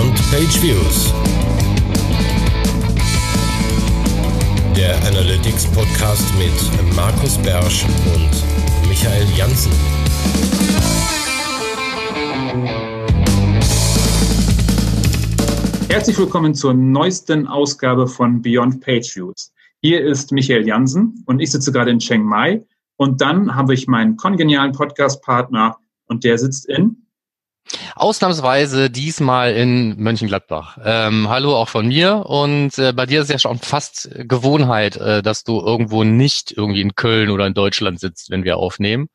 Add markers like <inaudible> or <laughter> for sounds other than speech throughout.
Beyond Page Views. Der Analytics Podcast mit Markus Bersch und Michael Janssen. Herzlich willkommen zur neuesten Ausgabe von Beyond Page Views. Hier ist Michael Jansen und ich sitze gerade in Chiang Mai. Und dann habe ich meinen kongenialen Podcast-Partner und der sitzt in Ausnahmsweise diesmal in Mönchengladbach. Ähm, hallo auch von mir und äh, bei dir ist ja schon fast Gewohnheit, äh, dass du irgendwo nicht irgendwie in Köln oder in Deutschland sitzt, wenn wir aufnehmen.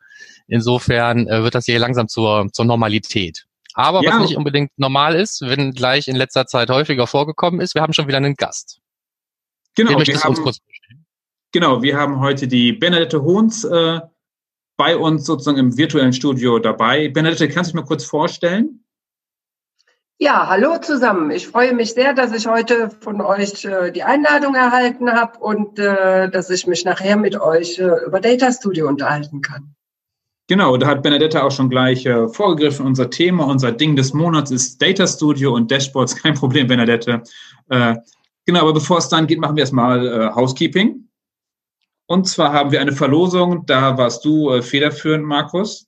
Insofern äh, wird das hier langsam zur, zur Normalität. Aber ja. was nicht unbedingt normal ist, wenn gleich in letzter Zeit häufiger vorgekommen ist, wir haben schon wieder einen Gast. Genau, wir haben, genau, wir haben heute die Benedette Hohns äh, bei uns sozusagen im virtuellen Studio dabei. Benedette, kannst du dich mal kurz vorstellen? Ja, hallo zusammen. Ich freue mich sehr, dass ich heute von euch äh, die Einladung erhalten habe und äh, dass ich mich nachher mit euch äh, über Data Studio unterhalten kann. Genau, da hat Benedetta auch schon gleich äh, vorgegriffen. Unser Thema, unser Ding des Monats ist Data Studio und Dashboards. <laughs> Kein Problem, Benedette. Äh, genau, aber bevor es dann geht, machen wir erstmal äh, Housekeeping. Und zwar haben wir eine Verlosung, da warst du äh, federführend, Markus.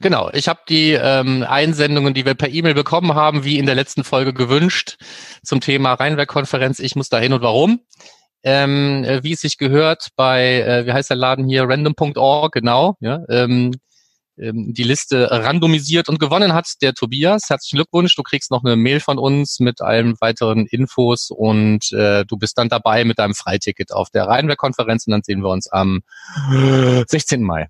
Genau, ich habe die ähm, Einsendungen, die wir per E-Mail bekommen haben, wie in der letzten Folge gewünscht, zum Thema Rheinwerk-Konferenz. Ich muss dahin und warum. Ähm, äh, wie es sich gehört bei, äh, wie heißt der Laden hier, random.org, genau, ja, ähm, ähm, die Liste randomisiert und gewonnen hat der Tobias. Herzlichen Glückwunsch. Du kriegst noch eine Mail von uns mit allen weiteren Infos und äh, du bist dann dabei mit deinem Freiticket auf der Rheinwerk-Konferenz und dann sehen wir uns am 16. Mai.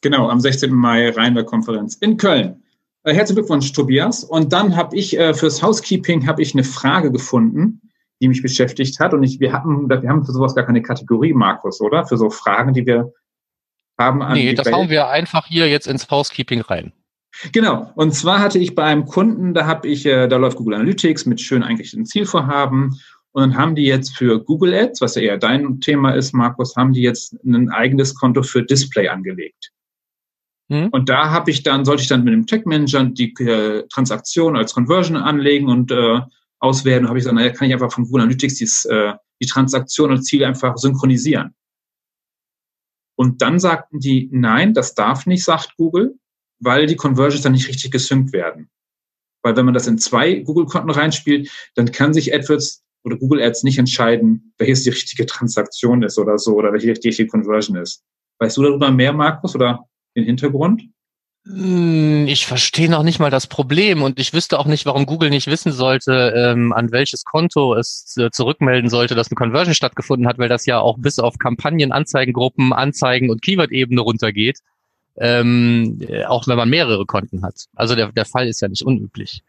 Genau, am 16. Mai Rheinwerk-Konferenz in Köln. Äh, herzlichen Glückwunsch, Tobias. Und dann habe ich äh, fürs Housekeeping habe ich eine Frage gefunden, die mich beschäftigt hat. Und ich, wir hatten, wir haben für sowas gar keine Kategorie, Markus, oder? Für so Fragen, die wir haben an Nee, das hauen wir einfach hier jetzt ins Housekeeping rein. Genau. Und zwar hatte ich bei einem Kunden, da habe ich, äh, da läuft Google Analytics mit schön eingerichteten Zielvorhaben. Und dann haben die jetzt für Google Ads, was ja eher dein Thema ist, Markus, haben die jetzt ein eigenes Konto für Display angelegt. Hm? Und da habe ich dann, sollte ich dann mit dem Tech Manager die äh, Transaktion als Conversion anlegen und äh, auswerten. Habe ich gesagt, naja, kann ich einfach von Google Analytics dies, äh, die Transaktion und Ziel einfach synchronisieren. Und dann sagten die, nein, das darf nicht, sagt Google, weil die Conversions dann nicht richtig gesynkt werden. Weil wenn man das in zwei Google-Konten reinspielt, dann kann sich AdWords oder Google Ads nicht entscheiden, welches die richtige Transaktion ist oder so, oder welche die richtige Conversion ist. Weißt du darüber mehr, Markus, oder den Hintergrund? Hm, ich verstehe noch nicht mal das Problem und ich wüsste auch nicht, warum Google nicht wissen sollte, ähm, an welches Konto es äh, zurückmelden sollte, dass eine Conversion stattgefunden hat, weil das ja auch bis auf Kampagnen, Anzeigengruppen, Anzeigen und Keyword-Ebene runtergeht, ähm, äh, auch wenn man mehrere Konten hat. Also der, der Fall ist ja nicht unüblich.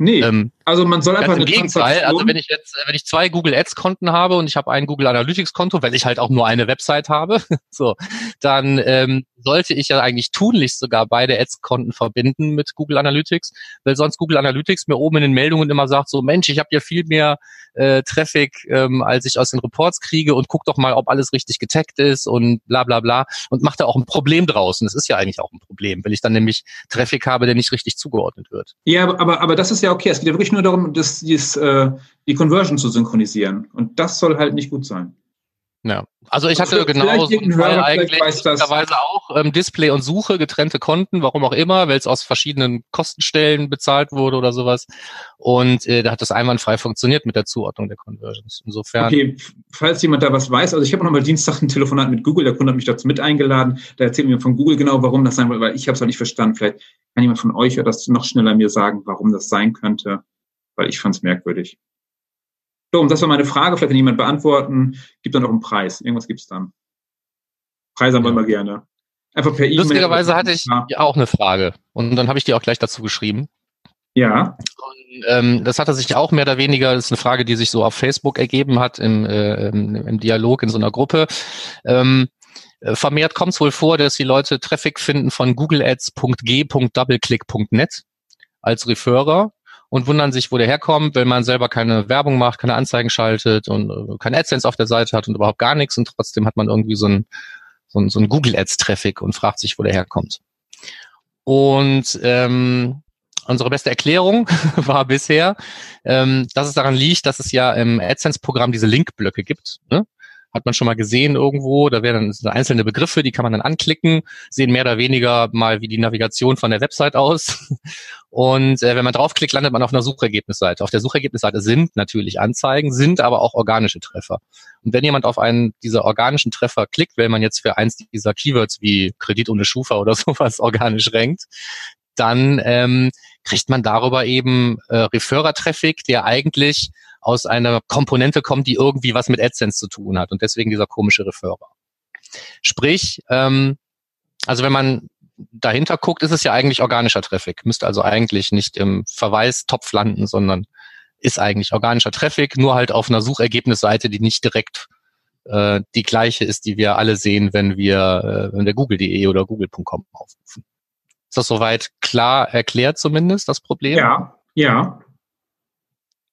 Nee, ähm, also man soll einfach eine Gegenteil, also wenn ich jetzt, wenn ich zwei Google Ads Konten habe und ich habe ein Google Analytics Konto, weil ich halt auch nur eine Website habe, <laughs> so, dann ähm, sollte ich ja eigentlich tunlichst sogar beide Ads-Konten verbinden mit Google Analytics, weil sonst Google Analytics mir oben in den Meldungen immer sagt, so Mensch, ich habe ja viel mehr äh, Traffic, ähm, als ich aus den Reports kriege und guck doch mal, ob alles richtig getaggt ist und bla bla bla und macht da auch ein Problem draus. Und das ist ja eigentlich auch ein Problem, wenn ich dann nämlich Traffic habe, der nicht richtig zugeordnet wird. Ja, aber, aber das ist ja okay. Es geht ja wirklich nur darum, das, dieses, äh, die Conversion zu synchronisieren. Und das soll halt nicht gut sein. Ja, also ich hatte genau so einen Fall eigentlich mittlerweile auch ähm, Display und Suche, getrennte Konten, warum auch immer, weil es aus verschiedenen Kostenstellen bezahlt wurde oder sowas. Und äh, da hat das einwandfrei funktioniert mit der Zuordnung der Conversions. Insofern. Okay, falls jemand da was weiß, also ich habe noch mal Dienstag ein Telefonat mit Google, der Kunde hat mich dazu mit eingeladen. Da erzählt mir von Google genau, warum das sein soll, weil ich habe es auch nicht verstanden. Vielleicht kann jemand von euch das noch schneller mir sagen, warum das sein könnte, weil ich fand es merkwürdig. So, und das war meine Frage. Vielleicht kann jemand beantworten. Gibt dann noch einen Preis. Irgendwas gibt's dann. Preise haben wir immer gerne. Einfach per E-Mail. Lustigerweise hatte ich ja. auch eine Frage. Und dann habe ich die auch gleich dazu geschrieben. Ja. Und, ähm, das hatte sich auch mehr oder weniger, das ist eine Frage, die sich so auf Facebook ergeben hat, im, äh, im, im Dialog in so einer Gruppe. Ähm, äh, vermehrt kommt es wohl vor, dass die Leute Traffic finden von googleads.g.doubleclick.net als Referrer und wundern sich, wo der herkommt, wenn man selber keine Werbung macht, keine Anzeigen schaltet und äh, kein AdSense auf der Seite hat und überhaupt gar nichts und trotzdem hat man irgendwie so ein, so ein, so ein Google Ads Traffic und fragt sich, wo der herkommt. Und ähm, unsere beste Erklärung <laughs> war bisher, ähm, dass es daran liegt, dass es ja im AdSense-Programm diese Linkblöcke gibt. Ne? Hat man schon mal gesehen irgendwo. Da werden dann einzelne Begriffe, die kann man dann anklicken, sehen mehr oder weniger mal wie die Navigation von der Website aus. <laughs> Und äh, wenn man draufklickt, landet man auf einer Suchergebnisseite. Auf der Suchergebnisseite sind natürlich Anzeigen, sind aber auch organische Treffer. Und wenn jemand auf einen dieser organischen Treffer klickt, wenn man jetzt für eins dieser Keywords wie Kredit ohne Schufa oder <laughs> sowas organisch rankt, dann ähm, kriegt man darüber eben äh, Referrer-Traffic, der eigentlich aus einer Komponente kommt, die irgendwie was mit AdSense zu tun hat und deswegen dieser komische Referrer. Sprich, ähm, also wenn man dahinter guckt, ist es ja eigentlich organischer Traffic, müsste also eigentlich nicht im Verweistopf landen, sondern ist eigentlich organischer Traffic, nur halt auf einer Suchergebnisseite, die nicht direkt äh, die gleiche ist, die wir alle sehen, wenn wir, äh, wenn wir google.de oder google.com aufrufen. Ist das soweit klar erklärt zumindest, das Problem? Ja, ja.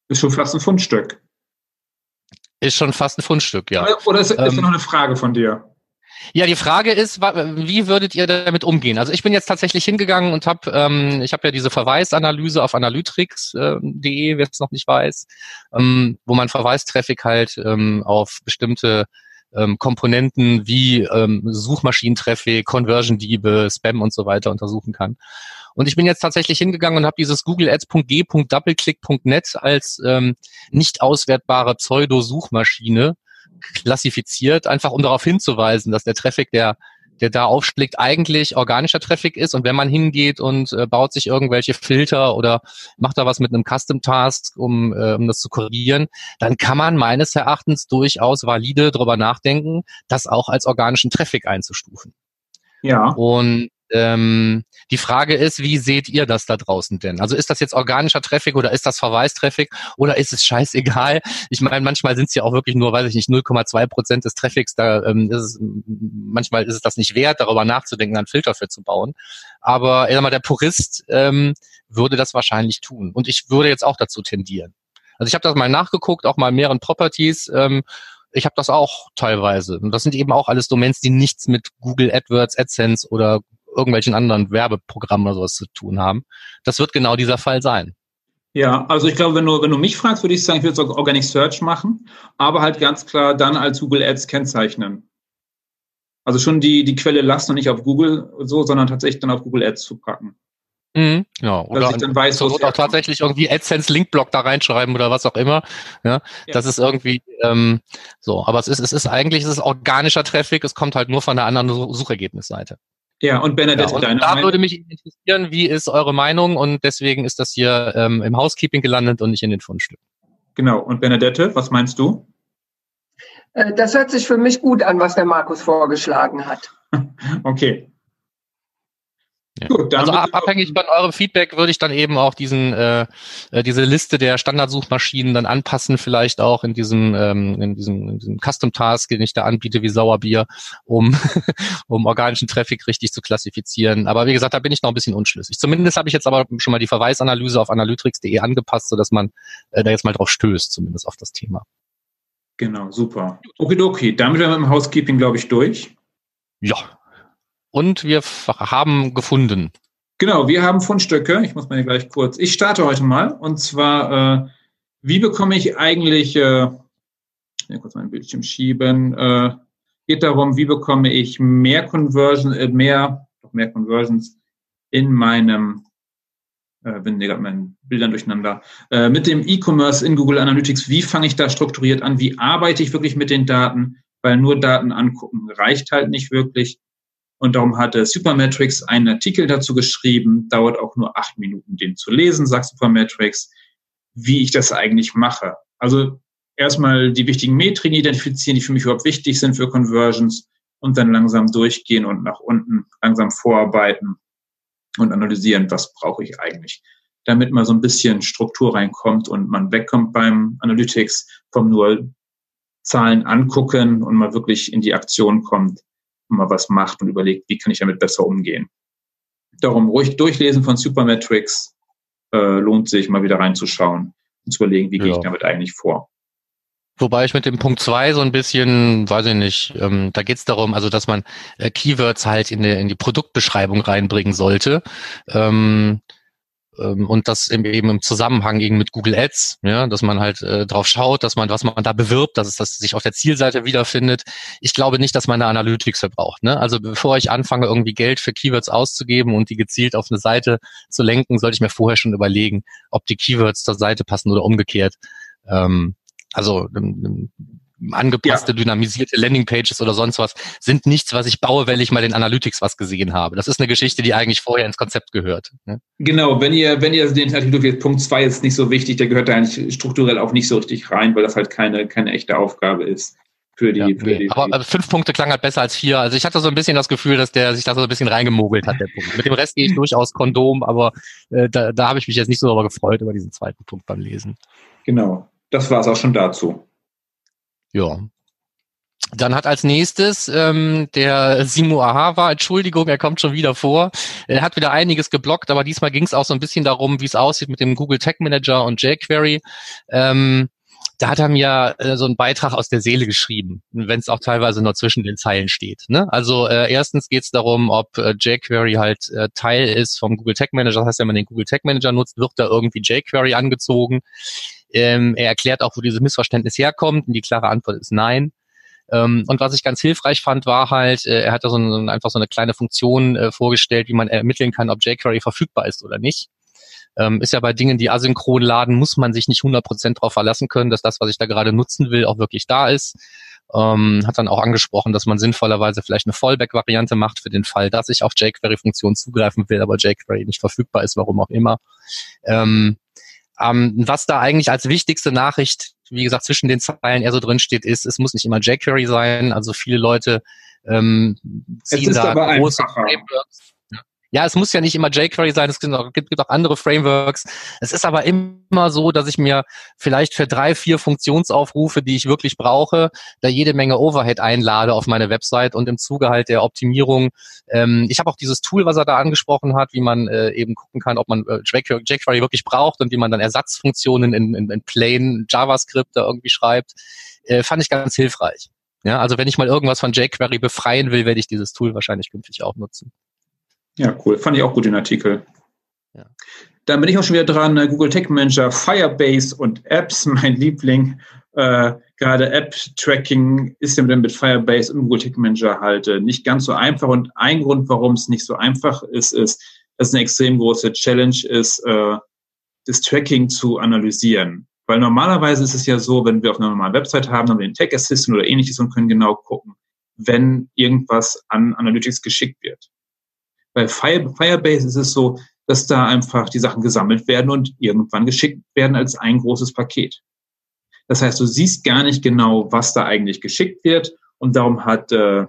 Ist schon fast ein Fundstück. Ist schon fast ein Fundstück, ja. Oder ist, ist ähm, noch eine Frage von dir? Ja, die Frage ist, wie würdet ihr damit umgehen? Also ich bin jetzt tatsächlich hingegangen und habe, ähm, ich habe ja diese Verweisanalyse auf analytrix.de, äh, wer es noch nicht weiß, ähm, wo man Verweistraffic halt ähm, auf bestimmte ähm, Komponenten wie ähm, Suchmaschinentraffic, Conversion-Diebe, Spam und so weiter untersuchen kann. Und ich bin jetzt tatsächlich hingegangen und habe dieses Google Ads.g.doubleclick.net als ähm, nicht auswertbare Pseudo-Suchmaschine klassifiziert, einfach um darauf hinzuweisen, dass der Traffic, der der da aufschlägt, eigentlich organischer Traffic ist. Und wenn man hingeht und äh, baut sich irgendwelche Filter oder macht da was mit einem Custom Task, um, äh, um das zu korrigieren, dann kann man meines Erachtens durchaus valide darüber nachdenken, das auch als organischen Traffic einzustufen. Ja. Und ähm, die Frage ist, wie seht ihr das da draußen denn? Also ist das jetzt organischer Traffic oder ist das Verweistraffic oder ist es scheißegal? Ich meine, manchmal sind es ja auch wirklich nur, weiß ich nicht, 0,2 Prozent des Traffics. Da ähm, ist es, manchmal ist es das nicht wert, darüber nachzudenken, einen Filter für zu bauen. Aber ich sag mal, der Purist ähm, würde das wahrscheinlich tun. Und ich würde jetzt auch dazu tendieren. Also ich habe das mal nachgeguckt, auch mal mehreren Properties. Ähm, ich habe das auch teilweise. Und das sind eben auch alles Domains, die nichts mit Google AdWords, AdSense oder irgendwelchen anderen Werbeprogrammen oder sowas zu tun haben. Das wird genau dieser Fall sein. Ja, also ich glaube, wenn du, wenn du mich fragst, würde ich sagen, ich würde so Organic Search machen, aber halt ganz klar dann als Google Ads kennzeichnen. Also schon die, die Quelle lassen und nicht auf Google so, sondern tatsächlich dann auf Google Ads zu packen. Mhm, genau. Oder dass ich dann weiß, so auch tatsächlich irgendwie AdSense Linkblock da reinschreiben oder was auch immer. Ja, ja. das ist irgendwie ähm, so. Aber es ist, es ist eigentlich es ist organischer Traffic. Es kommt halt nur von einer anderen Suchergebnisseite. Ja, und Bernadette, ja, und deine Da Meinung? würde mich interessieren, wie ist eure Meinung? Und deswegen ist das hier ähm, im Housekeeping gelandet und nicht in den Fundstücken. Genau. Und Bernadette, was meinst du? Äh, das hört sich für mich gut an, was der Markus vorgeschlagen hat. <laughs> okay. Ja. Gut, also abhängig von eurem Feedback würde ich dann eben auch diesen äh, äh, diese Liste der Standardsuchmaschinen dann anpassen, vielleicht auch in diesem ähm, in diesem, in diesem Custom Task, den ich da anbiete wie Sauerbier, um <laughs> um organischen Traffic richtig zu klassifizieren. Aber wie gesagt, da bin ich noch ein bisschen unschlüssig. Zumindest habe ich jetzt aber schon mal die Verweisanalyse auf analytrix.de angepasst, sodass man äh, da jetzt mal drauf stößt, zumindest auf das Thema. Genau, super. Okay, okay. Damit wären wir im Housekeeping, glaube ich, durch. Ja, und wir haben gefunden. Genau, wir haben Fundstücke. Ich muss mal hier gleich kurz. Ich starte heute mal. Und zwar, äh, wie bekomme ich eigentlich, äh, ich kurz mein Bildschirm schieben, äh, geht darum, wie bekomme ich mehr Conversion, äh, mehr, mehr Conversions in meinem, äh, bin gerade meinen Bildern durcheinander, äh, mit dem E-Commerce in Google Analytics. Wie fange ich da strukturiert an? Wie arbeite ich wirklich mit den Daten? Weil nur Daten angucken reicht halt nicht wirklich. Und darum hatte Supermetrics einen Artikel dazu geschrieben, dauert auch nur acht Minuten, den zu lesen, sagt Supermetrics, wie ich das eigentlich mache. Also erstmal die wichtigen Metriken identifizieren, die für mich überhaupt wichtig sind für Conversions und dann langsam durchgehen und nach unten langsam vorarbeiten und analysieren, was brauche ich eigentlich, damit mal so ein bisschen Struktur reinkommt und man wegkommt beim Analytics vom nur Zahlen angucken und mal wirklich in die Aktion kommt mal was macht und überlegt, wie kann ich damit besser umgehen. Darum ruhig durchlesen von Supermetrics äh, lohnt sich, mal wieder reinzuschauen und zu überlegen, wie ja. gehe ich damit eigentlich vor. Wobei ich mit dem Punkt zwei so ein bisschen, weiß ich nicht, ähm, da geht es darum, also dass man äh, Keywords halt in, die, in die Produktbeschreibung reinbringen sollte. Ähm, und das eben im Zusammenhang eben mit Google Ads, ja, dass man halt äh, drauf schaut, dass man, was man da bewirbt, dass es das sich auf der Zielseite wiederfindet. Ich glaube nicht, dass man da Analytics verbraucht. Ne? Also bevor ich anfange, irgendwie Geld für Keywords auszugeben und die gezielt auf eine Seite zu lenken, sollte ich mir vorher schon überlegen, ob die Keywords zur Seite passen oder umgekehrt. Ähm, also angepasste, ja. dynamisierte Landingpages oder sonst was sind nichts, was ich baue, weil ich mal den Analytics was gesehen habe. Das ist eine Geschichte, die eigentlich vorher ins Konzept gehört. Ne? Genau, wenn ihr, wenn ihr den Artikel Punkt zwei ist nicht so wichtig, der gehört da eigentlich strukturell auch nicht so richtig rein, weil das halt keine, keine echte Aufgabe ist. Für die, ja, für die, aber also fünf Punkte klang halt besser als vier. Also ich hatte so ein bisschen das Gefühl, dass der sich da so ein bisschen reingemogelt hat, der Punkt. Mit dem Rest gehe ich durchaus Kondom, aber äh, da, da habe ich mich jetzt nicht so darüber gefreut, über diesen zweiten Punkt beim Lesen. Genau, das war es auch schon dazu. Ja. Dann hat als nächstes ähm, der Simo Ahava, Entschuldigung, er kommt schon wieder vor. Er hat wieder einiges geblockt, aber diesmal ging es auch so ein bisschen darum, wie es aussieht mit dem Google Tag Manager und jQuery. Ähm, da hat er mir äh, so einen Beitrag aus der Seele geschrieben, wenn es auch teilweise nur zwischen den Zeilen steht. Ne? Also äh, erstens geht es darum, ob äh, jQuery halt äh, Teil ist vom Google Tag Manager. Das heißt, wenn man den Google Tag Manager nutzt, wird da irgendwie jQuery angezogen. Ähm, er erklärt auch, wo dieses Missverständnis herkommt und die klare Antwort ist nein. Ähm, und was ich ganz hilfreich fand, war halt, äh, er hat da so ein, einfach so eine kleine Funktion äh, vorgestellt, wie man ermitteln kann, ob jQuery verfügbar ist oder nicht. Ähm, ist ja bei Dingen, die asynchron laden, muss man sich nicht 100% darauf verlassen können, dass das, was ich da gerade nutzen will, auch wirklich da ist. Ähm, hat dann auch angesprochen, dass man sinnvollerweise vielleicht eine Fallback-Variante macht für den Fall, dass ich auf jQuery-Funktionen zugreifen will, aber jQuery nicht verfügbar ist, warum auch immer. Ähm, ähm, was da eigentlich als wichtigste Nachricht, wie gesagt, zwischen den Zeilen eher so drin steht, ist, es muss nicht immer jQuery sein. Also viele Leute ähm, ziehen da große Frameworks ja, es muss ja nicht immer jQuery sein, es gibt auch, gibt auch andere Frameworks. Es ist aber immer so, dass ich mir vielleicht für drei, vier Funktionsaufrufe, die ich wirklich brauche, da jede Menge Overhead einlade auf meine Website und im Zuge halt der Optimierung. Ähm, ich habe auch dieses Tool, was er da angesprochen hat, wie man äh, eben gucken kann, ob man äh, jQuery wirklich braucht und wie man dann Ersatzfunktionen in, in, in plain JavaScript da irgendwie schreibt, äh, fand ich ganz hilfreich. Ja, also wenn ich mal irgendwas von jQuery befreien will, werde ich dieses Tool wahrscheinlich künftig auch nutzen. Ja, cool. Fand ich auch gut den Artikel. Ja. Dann bin ich auch schon wieder dran. Äh, Google Tech Manager, Firebase und Apps, <laughs> mein Liebling. Äh, gerade App-Tracking ist ja mit Firebase und Google Tech Manager halt äh, nicht ganz so einfach. Und ein Grund, warum es nicht so einfach ist, ist, dass es eine extrem große Challenge ist, äh, das Tracking zu analysieren. Weil normalerweise ist es ja so, wenn wir auf einer normalen Website haben, haben wir den Tech Assistant oder ähnliches und können genau gucken, wenn irgendwas an Analytics geschickt wird. Bei Firebase ist es so, dass da einfach die Sachen gesammelt werden und irgendwann geschickt werden als ein großes Paket. Das heißt, du siehst gar nicht genau, was da eigentlich geschickt wird und darum hat äh,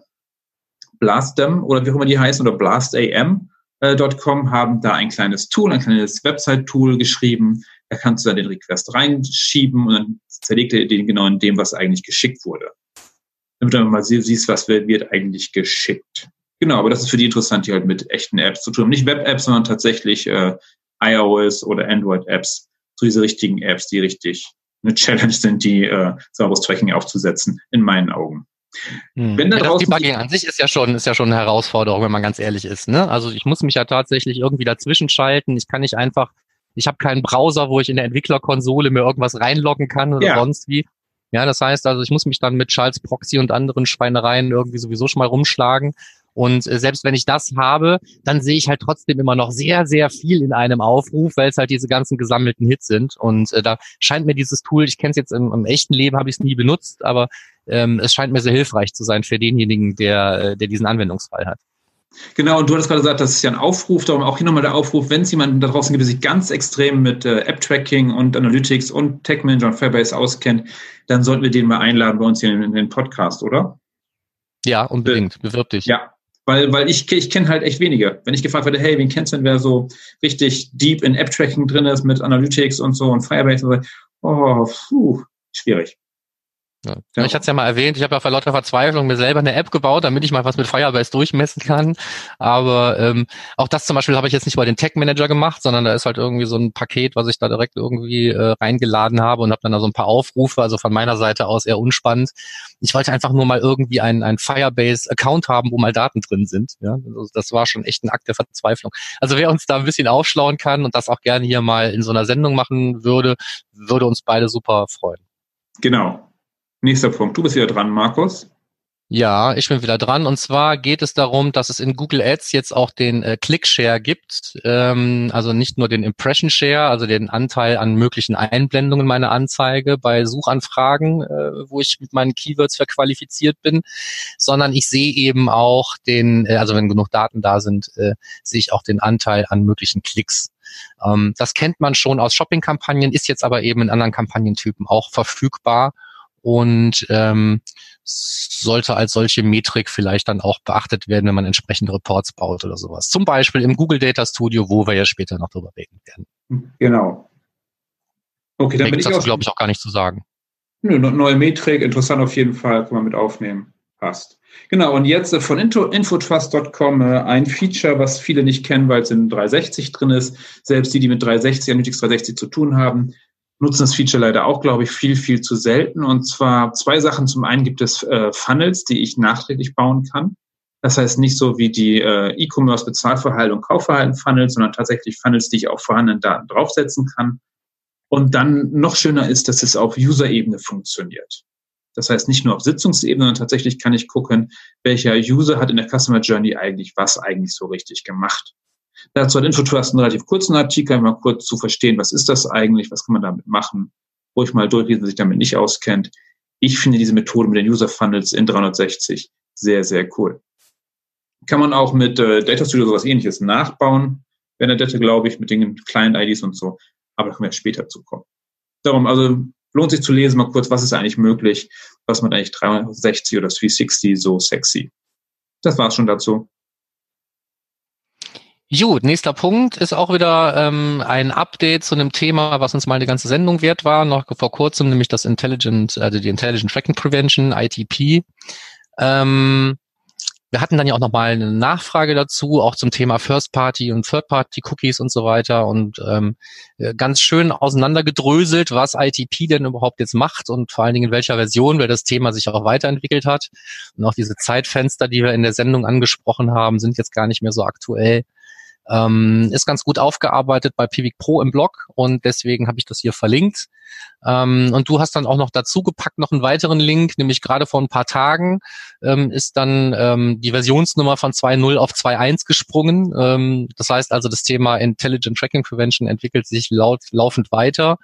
Blastem oder wie auch immer die heißen oder BlastAM.com äh, haben da ein kleines Tool, ein kleines Website-Tool geschrieben. Da kannst du dann den Request reinschieben und dann zerlegt er den genau in dem, was eigentlich geschickt wurde. Damit du mal siehst, was wird, wird eigentlich geschickt. Genau, aber das ist für die interessant, die halt mit echten Apps zu tun haben. Nicht Web-Apps, sondern tatsächlich äh, iOS oder Android-Apps. So diese richtigen Apps, die richtig eine Challenge sind, die äh, sauberes Tracking aufzusetzen, in meinen Augen. Hm. Wenn ja, das Debugging an sich ist ja schon, ist ja schon eine Herausforderung, wenn man ganz ehrlich ist. Ne? Also ich muss mich ja tatsächlich irgendwie dazwischen schalten. Ich kann nicht einfach, ich habe keinen Browser, wo ich in der Entwicklerkonsole mir irgendwas reinloggen kann oder ja. sonst wie. Ja, das heißt also, ich muss mich dann mit Charles Proxy und anderen Schweinereien irgendwie sowieso schon mal rumschlagen. Und äh, selbst wenn ich das habe, dann sehe ich halt trotzdem immer noch sehr, sehr viel in einem Aufruf, weil es halt diese ganzen gesammelten Hits sind. Und äh, da scheint mir dieses Tool, ich kenne es jetzt im, im, echten Leben, habe ich es nie benutzt, aber ähm, es scheint mir sehr hilfreich zu sein für denjenigen, der, äh, der diesen Anwendungsfall hat. Genau, und du hattest gerade gesagt, das ist ja ein Aufruf, darum auch hier nochmal der Aufruf, wenn es jemanden da draußen gibt, der sich ganz extrem mit äh, App-Tracking und Analytics und Tech Manager und Firebase auskennt, dann sollten wir den mal einladen bei uns hier in, in den Podcast, oder? Ja, unbedingt. Bewirb dich. Ja, weil, weil ich, ich kenne halt echt wenige. Wenn ich gefragt werde, hey, wen kennst du denn, wer so richtig deep in App-Tracking drin ist mit Analytics und so und Firebase und so, oh, puh, schwierig. Ja. Ja. Ich hatte es ja mal erwähnt, ich habe ja vor lauter Verzweiflung mir selber eine App gebaut, damit ich mal was mit Firebase durchmessen kann. Aber ähm, auch das zum Beispiel habe ich jetzt nicht bei den Tech Manager gemacht, sondern da ist halt irgendwie so ein Paket, was ich da direkt irgendwie äh, reingeladen habe und habe dann da so ein paar Aufrufe, also von meiner Seite aus eher unspannend. Ich wollte einfach nur mal irgendwie einen, einen Firebase-Account haben, wo mal Daten drin sind. Ja? Also das war schon echt ein Akt der Verzweiflung. Also wer uns da ein bisschen aufschlauen kann und das auch gerne hier mal in so einer Sendung machen würde, würde uns beide super freuen. Genau, Nächster Punkt. Du bist wieder dran, Markus. Ja, ich bin wieder dran. Und zwar geht es darum, dass es in Google Ads jetzt auch den äh, Click-Share gibt. Ähm, also nicht nur den Impression Share, also den Anteil an möglichen Einblendungen meiner Anzeige bei Suchanfragen, äh, wo ich mit meinen Keywords verqualifiziert bin, sondern ich sehe eben auch den, äh, also wenn genug Daten da sind, äh, sehe ich auch den Anteil an möglichen Klicks. Ähm, das kennt man schon aus Shopping-Kampagnen, ist jetzt aber eben in anderen Kampagnentypen auch verfügbar und ähm, sollte als solche Metrik vielleicht dann auch beachtet werden, wenn man entsprechende Reports baut oder sowas. Zum Beispiel im Google Data Studio, wo wir ja später noch drüber reden werden. Genau. Okay, dann bin ich dazu, glaube ich, auch gar nicht zu sagen. Nö, neue Metrik, interessant auf jeden Fall, kann man mit aufnehmen. Passt. Genau, und jetzt äh, von infotrust.com äh, ein Feature, was viele nicht kennen, weil es in 360 drin ist. Selbst die, die mit 360, Analytics 360 zu tun haben, nutzen das Feature leider auch, glaube ich, viel, viel zu selten. Und zwar zwei Sachen. Zum einen gibt es äh, Funnels, die ich nachträglich bauen kann. Das heißt nicht so wie die äh, E-Commerce Bezahlverhalten und Kaufverhalten Funnels, sondern tatsächlich Funnels, die ich auf vorhandenen Daten draufsetzen kann. Und dann noch schöner ist, dass es auf User-Ebene funktioniert. Das heißt nicht nur auf Sitzungsebene, sondern tatsächlich kann ich gucken, welcher User hat in der Customer Journey eigentlich was eigentlich so richtig gemacht. Dazu hat Infotrust einen relativ kurzen Artikel, mal kurz zu verstehen, was ist das eigentlich, was kann man damit machen, ruhig mal durchlesen, wer sich damit nicht auskennt. Ich finde diese Methode mit den User Funnels in 360 sehr, sehr cool. Kann man auch mit äh, Data Studio sowas ähnliches nachbauen, Benedette, glaube ich, mit den Client-IDs und so. Aber da können wir später zukommen. Darum, also lohnt sich zu lesen, mal kurz, was ist eigentlich möglich, was man eigentlich 360 oder 360 so sexy. Das war's schon dazu. Gut, nächster Punkt ist auch wieder ähm, ein Update zu einem Thema, was uns mal eine ganze Sendung wert war, noch vor kurzem, nämlich das Intelligent, also die Intelligent Tracking Prevention, ITP. Ähm, wir hatten dann ja auch nochmal eine Nachfrage dazu, auch zum Thema First Party und Third Party Cookies und so weiter und ähm, ganz schön auseinandergedröselt, was ITP denn überhaupt jetzt macht und vor allen Dingen in welcher Version, weil das Thema sich auch weiterentwickelt hat. Und auch diese Zeitfenster, die wir in der Sendung angesprochen haben, sind jetzt gar nicht mehr so aktuell. Ähm, ist ganz gut aufgearbeitet bei Pivik Pro im Blog und deswegen habe ich das hier verlinkt. Ähm, und du hast dann auch noch dazu gepackt noch einen weiteren Link, nämlich gerade vor ein paar Tagen ähm, ist dann ähm, die Versionsnummer von 2.0 auf 2.1 gesprungen. Ähm, das heißt also, das Thema Intelligent Tracking Prevention entwickelt sich laut, laufend weiter.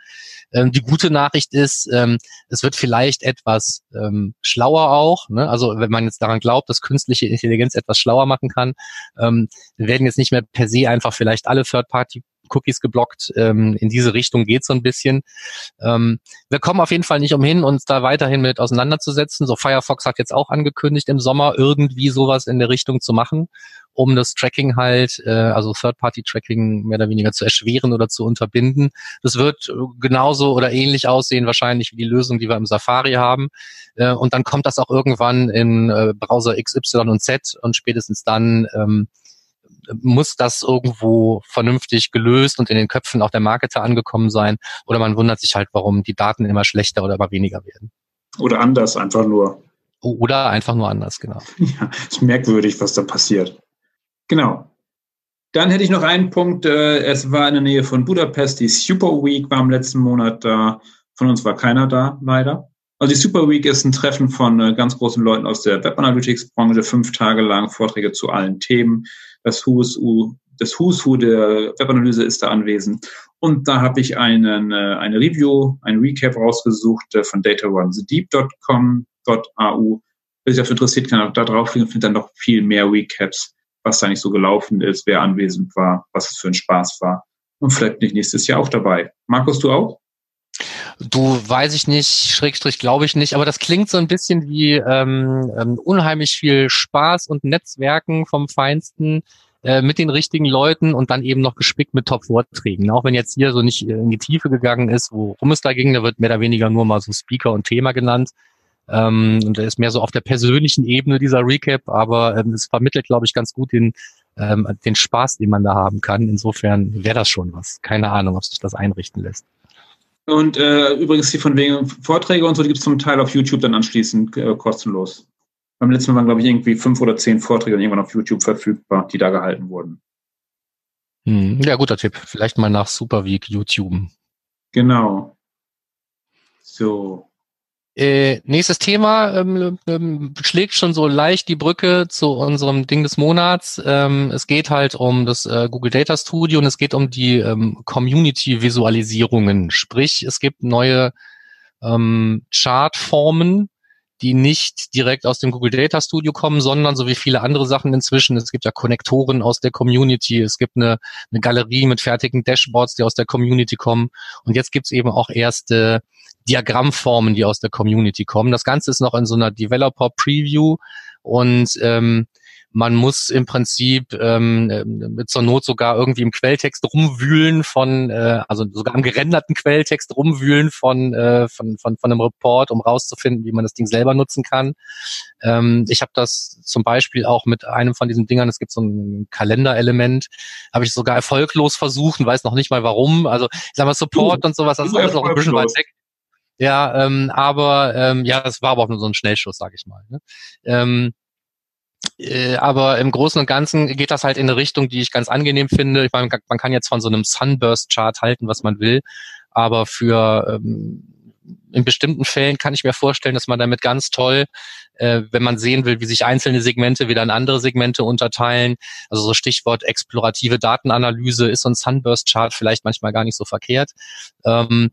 Ähm, die gute Nachricht ist, ähm, es wird vielleicht etwas ähm, schlauer auch. Ne? Also wenn man jetzt daran glaubt, dass künstliche Intelligenz etwas schlauer machen kann, ähm, werden jetzt nicht mehr per se einfach vielleicht alle Third-Party Cookies geblockt. Ähm, in diese Richtung geht so ein bisschen. Ähm, wir kommen auf jeden Fall nicht umhin, uns da weiterhin mit auseinanderzusetzen. So Firefox hat jetzt auch angekündigt, im Sommer irgendwie sowas in der Richtung zu machen, um das Tracking halt, äh, also Third-Party-Tracking mehr oder weniger zu erschweren oder zu unterbinden. Das wird genauso oder ähnlich aussehen wahrscheinlich wie die Lösung, die wir im Safari haben. Äh, und dann kommt das auch irgendwann in äh, Browser XY und Z und spätestens dann ähm, muss das irgendwo vernünftig gelöst und in den Köpfen auch der Marketer angekommen sein. Oder man wundert sich halt, warum die Daten immer schlechter oder immer weniger werden. Oder anders einfach nur. Oder einfach nur anders, genau. <laughs> Ja, ist merkwürdig, was da passiert. Genau. Dann hätte ich noch einen Punkt. Äh, es war in der Nähe von Budapest. Die Super Week war im letzten Monat da. Von uns war keiner da, leider. Also die Super Week ist ein Treffen von äh, ganz großen Leuten aus der Web Analytics Branche, fünf Tage lang Vorträge zu allen Themen. Das Who's Who, das Who's Who der Webanalyse ist da anwesend. Und da habe ich einen, äh, eine Review, ein Recap rausgesucht äh, von datarunsdeep.com.au. Wer sich dafür interessiert, kann auch da drauf klicken und findet dann noch viel mehr Recaps, was da nicht so gelaufen ist, wer anwesend war, was es für ein Spaß war. Und vielleicht bin ich nächstes Jahr auch dabei. Markus, du auch? Du weiß ich nicht, Schrägstrich glaube ich nicht, aber das klingt so ein bisschen wie ähm, ähm, unheimlich viel Spaß und Netzwerken vom Feinsten äh, mit den richtigen Leuten und dann eben noch gespickt mit Top-Vorträgen. Auch wenn jetzt hier so nicht in die Tiefe gegangen ist, worum es da ging, da wird mehr oder weniger nur mal so Speaker und Thema genannt. Ähm, und er ist mehr so auf der persönlichen Ebene dieser Recap, aber ähm, es vermittelt, glaube ich, ganz gut den, ähm, den Spaß, den man da haben kann. Insofern wäre das schon was. Keine Ahnung, ob sich das einrichten lässt. Und äh, übrigens die von wegen Vorträge und so, die gibt es zum Teil auf YouTube dann anschließend äh, kostenlos. Beim letzten Mal waren, glaube ich, irgendwie fünf oder zehn Vorträge dann irgendwann auf YouTube verfügbar, die da gehalten wurden. Hm, ja, guter Tipp. Vielleicht mal nach Superweek YouTube. Genau. So. Äh, nächstes Thema ähm, ähm, schlägt schon so leicht die Brücke zu unserem Ding des Monats. Ähm, es geht halt um das äh, Google Data Studio und es geht um die ähm, Community-Visualisierungen. Sprich, es gibt neue ähm, Chartformen, die nicht direkt aus dem Google Data Studio kommen, sondern so wie viele andere Sachen inzwischen. Es gibt ja Konnektoren aus der Community, es gibt eine, eine Galerie mit fertigen Dashboards, die aus der Community kommen. Und jetzt gibt's eben auch erste Diagrammformen, die aus der Community kommen. Das Ganze ist noch in so einer Developer Preview und ähm, man muss im Prinzip ähm, mit zur Not sogar irgendwie im Quelltext rumwühlen von, äh, also sogar im gerenderten Quelltext rumwühlen von, äh, von, von, von einem Report, um rauszufinden, wie man das Ding selber nutzen kann. Ähm, ich habe das zum Beispiel auch mit einem von diesen Dingern, es gibt so ein Kalenderelement, habe ich sogar erfolglos versucht und weiß noch nicht mal warum. Also ich sag mal Support uh, und sowas, das ist alles noch ein bisschen weit weg. Ja, ähm, aber ähm, ja, das war aber auch nur so ein Schnellschuss, sag ich mal. Ne? Ähm, äh, aber im Großen und Ganzen geht das halt in eine Richtung, die ich ganz angenehm finde. Ich meine, man kann jetzt von so einem Sunburst-Chart halten, was man will, aber für ähm, in bestimmten Fällen kann ich mir vorstellen, dass man damit ganz toll, äh, wenn man sehen will, wie sich einzelne Segmente wieder in andere Segmente unterteilen, also so Stichwort explorative Datenanalyse, ist so ein Sunburst-Chart vielleicht manchmal gar nicht so verkehrt. Ähm,